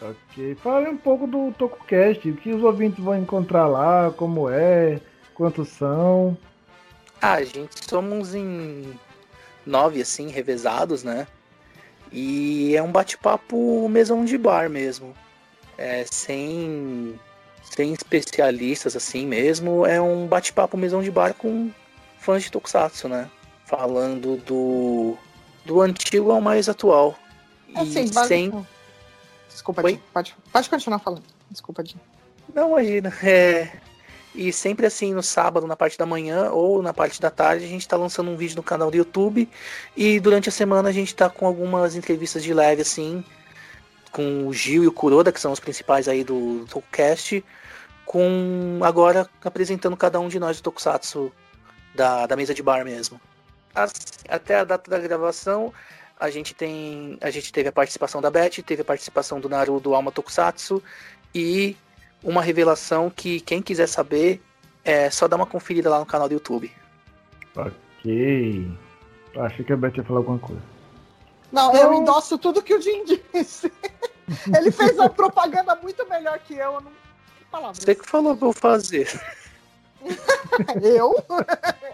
Ok. Fale um pouco do TokuCast, o que os ouvintes vão encontrar lá, como é, quantos são. Ah, gente, somos em nove, assim, revezados, né? E é um bate-papo mesão de bar mesmo. É, sem, sem especialistas, assim mesmo. É um bate-papo mesão de bar com fãs de Tokusatsu, né? Falando do, do antigo ao mais atual. E Assim, base- sem... Desculpa, Jim. Pode, pode continuar falando. Desculpa, Jim. Não, imagina. É... E sempre assim, no sábado, na parte da manhã ou na parte da tarde, a gente tá lançando um vídeo no canal do YouTube. E durante a semana a gente tá com algumas entrevistas de leve, assim, com o Gil e o Kuroda, que são os principais aí do, Tokocast, com agora apresentando cada um de nós do Tokusatsu da, da mesa de bar mesmo. Até a data da gravação, a gente tem. A gente teve a participação da Beth, teve a participação do Naru do Alma Tokusatsu e uma revelação que quem quiser saber é só dar uma conferida lá no canal do YouTube. Ok. Achei que a Beth ia falar alguma coisa. Não, eu endosso tudo que o Jim disse. Ele fez a propaganda muito melhor que eu. eu não... Que palavras? Você que falou pra eu fazer. Eu?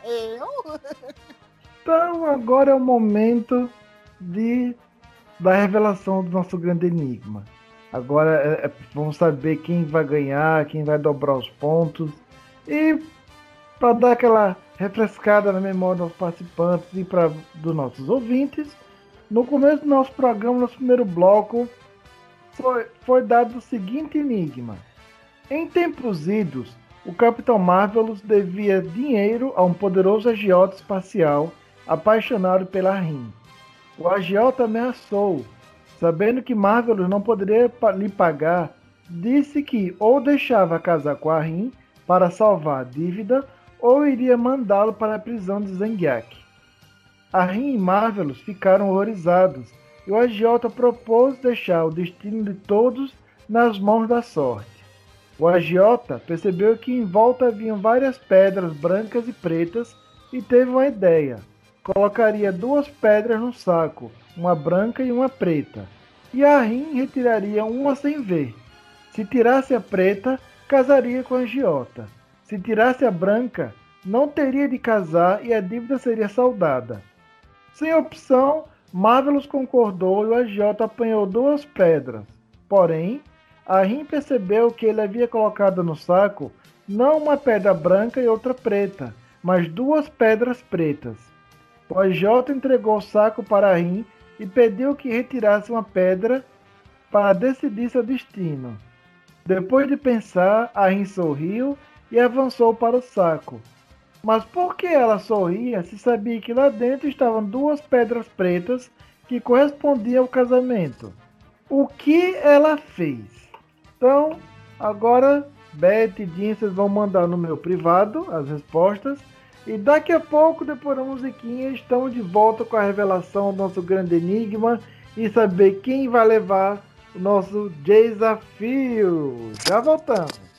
Eu? Então agora é o momento de da revelação do nosso grande enigma. Agora é- é- vamos saber quem vai ganhar, quem vai dobrar os pontos. E para dar aquela refrescada na memória dos participantes e para dos nossos ouvintes, no começo do nosso programa, nosso primeiro bloco, foi, foi dado o seguinte enigma. Em tempos idos, o Capitão Marvelous devia dinheiro a um poderoso agiota espacial apaixonado pela Rin. O agiota ameaçou, sabendo que Marvelous não poderia lhe pagar, disse que ou deixava casar com a Rin para salvar a dívida ou iria mandá-lo para a prisão de Zengiak. A Rin e Marvelous ficaram horrorizados e o agiota propôs deixar o destino de todos nas mãos da sorte. O agiota percebeu que em volta haviam várias pedras brancas e pretas e teve uma ideia. Colocaria duas pedras no saco, uma branca e uma preta, e a Rin retiraria uma sem ver. Se tirasse a preta, casaria com a agiota. Se tirasse a branca, não teria de casar e a dívida seria saldada. Sem opção, Marvelous concordou e o agiota apanhou duas pedras. Porém, a Rin percebeu que ele havia colocado no saco não uma pedra branca e outra preta, mas duas pedras pretas. O agiota entregou o saco para a Rin e pediu que retirasse uma pedra para decidir seu destino. Depois de pensar, a Rin sorriu e avançou para o saco. Mas por que ela sorria se sabia que lá dentro estavam duas pedras pretas que correspondiam ao casamento? O que ela fez? Então, agora Beth e Jean vocês vão mandar no meu privado as respostas. E daqui a pouco, depois da musiquinha, estamos de volta com a revelação do nosso grande enigma e saber quem vai levar o nosso desafio. Já voltamos.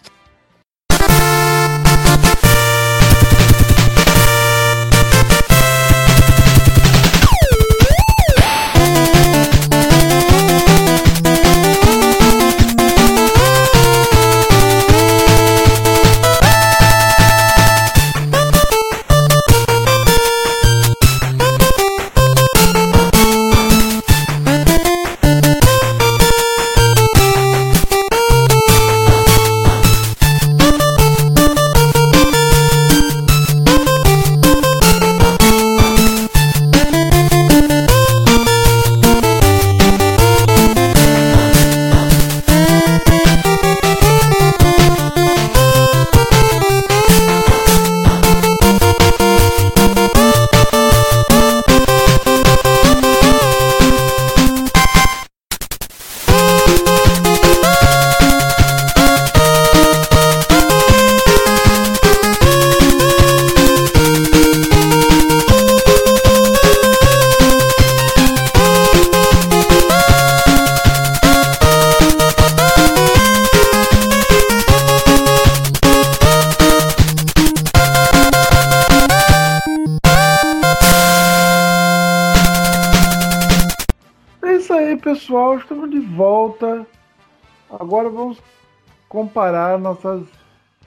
Comparar nossas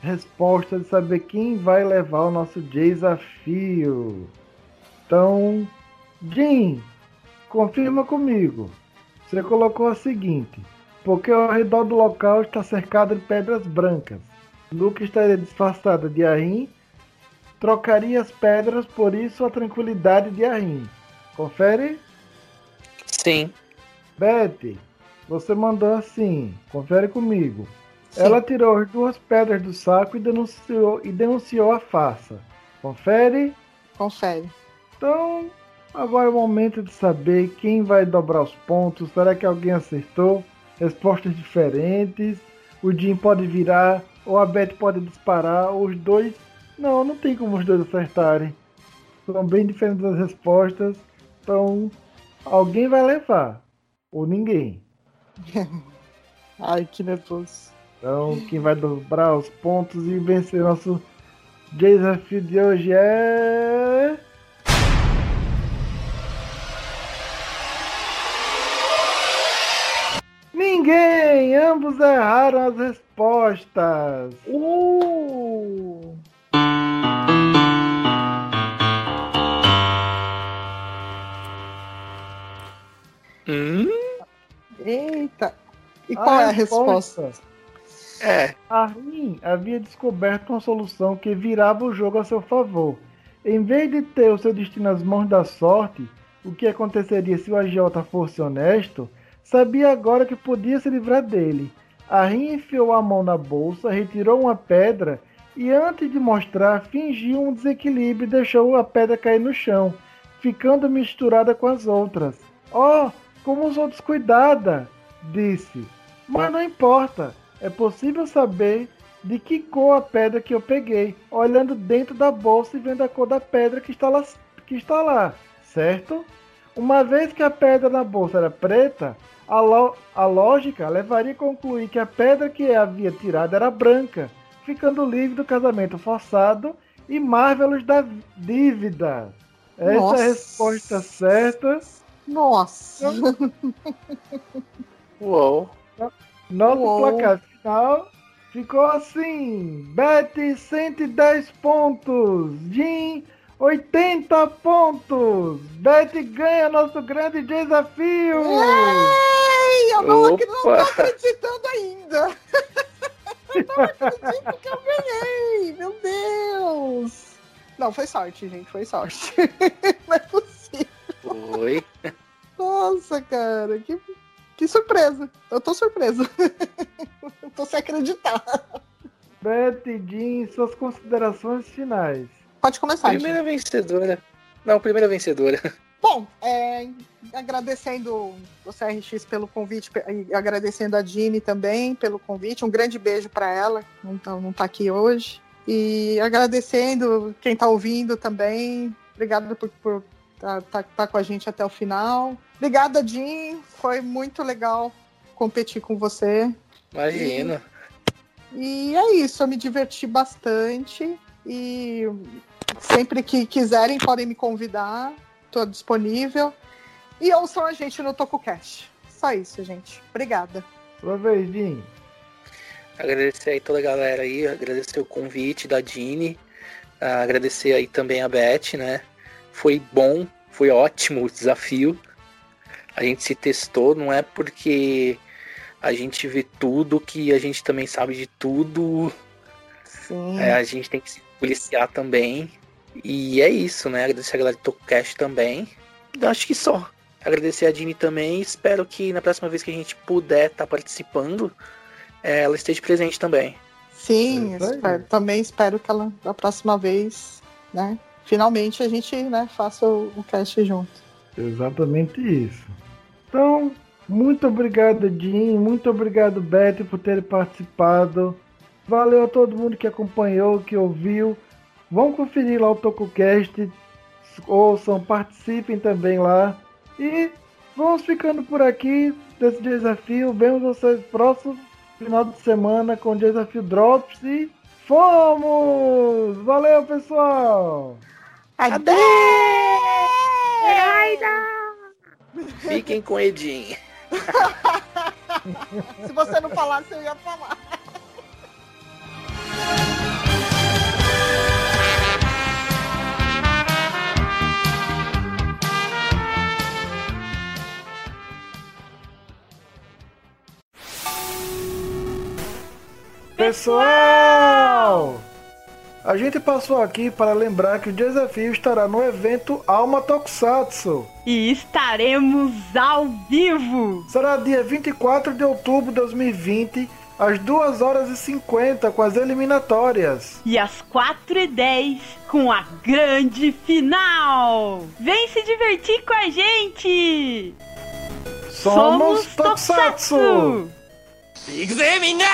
respostas e saber quem vai levar o nosso desafio. Então, Jim, confirma comigo. Você colocou a seguinte: porque ao redor do local está cercado de pedras brancas. Luke estaria disfarçado de Arim, trocaria as pedras, por isso a tranquilidade de Arim. Confere? Sim. Betty, você mandou assim. Confere comigo. Sim. Ela tirou as duas pedras do saco e denunciou, e denunciou a farsa. Confere? Confere. Então, agora é o momento de saber quem vai dobrar os pontos. Será que alguém acertou? Respostas diferentes. O Jim pode virar, ou a Beth pode disparar, ou os dois. Não, não tem como os dois acertarem. São bem diferentes as respostas. Então, alguém vai levar. Ou ninguém. Ai, que nervoso. Então, quem vai dobrar os pontos e vencer nosso desafio de hoje é. Ninguém! Ambos erraram as respostas. Uh! Hum? Eita! E qual é a resposta? É. A havia descoberto uma solução que virava o jogo a seu favor. Em vez de ter o seu destino nas mãos da sorte, o que aconteceria se o agiota fosse honesto, sabia agora que podia se livrar dele. A Rin enfiou a mão na bolsa, retirou uma pedra e, antes de mostrar, fingiu um desequilíbrio e deixou a pedra cair no chão, ficando misturada com as outras. Oh, como usou descuidada! disse. Mas não importa, é possível saber de que cor a pedra que eu peguei, olhando dentro da bolsa e vendo a cor da pedra que está lá, que está lá certo? Uma vez que a pedra na bolsa era preta, a, a lógica levaria a concluir que a pedra que havia tirado era branca, ficando livre do casamento forçado e Marvelous da dívida. Essa Nossa. é a resposta certa. Nossa! Uou! Nosso Uou. placar final ficou assim: Betty 110 pontos, Jim 80 pontos. Betty ganha nosso grande desafio. Ei, eu não, não tô acreditando ainda! eu não acredito que eu ganhei! Meu Deus! Não, foi sorte, gente, foi sorte. não é possível. Oi. Nossa, cara, que, que surpresa. Eu tô surpresa. eu tô sem acreditar. Betty Jim, suas considerações finais. Pode começar, Primeira vencedora. Não, primeira vencedora. Bom, é, agradecendo o CRX pelo convite e agradecendo a Dini também pelo convite. Um grande beijo para ela, não tá, não tá aqui hoje. E agradecendo quem tá ouvindo também. Obrigada por, por tá, tá, tá com a gente até o final. Obrigada, Jean. Foi muito legal competir com você. Imagina. E é isso, eu me diverti bastante. E sempre que quiserem, podem me convidar. Estou disponível. E ouçam a gente no TocoCast. Só isso, gente. Obrigada. Sua vez, Jim. Agradecer aí toda a galera aí, agradecer o convite da Dini, agradecer aí também a Beth, né? Foi bom, foi ótimo o desafio. A gente se testou, não é porque a gente vê tudo que a gente também sabe de tudo. Sim. É, a gente tem que se policiar também. E é isso, né? Agradecer a galera do TocoCast também. Acho que só. Agradecer a Dini também. Espero que na próxima vez que a gente puder estar participando, eh, ela esteja presente também. Sim, É espero- também espero que ela, da próxima vez, né? Finalmente a gente né, faça o, cast junto. Exatamente isso. Então, muito obrigado, Jim. Muito obrigado, Betty, por ter participado. Valeu a todo mundo que acompanhou, que ouviu. Vão conferir lá o TocoCast. Ouçam, participem também lá. E vamos ficando por aqui desse desafio. Vemos vocês próximo final de semana com o desafio Drops. E fomos! Valeu, pessoal! Adeus! Fiquem com Edinho. Se você não falasse, eu ia falar. Pessoal! A gente passou aqui para lembrar que o desafio estará no evento Alma Tokusatsu. E estaremos ao vivo! Será dia 24 de outubro de 2020, às 2 horas e 50 com as eliminatórias. E às 4h10 com a grande final! Vem se divertir com a gente! Somos Tokusatsu! 行くぜみんな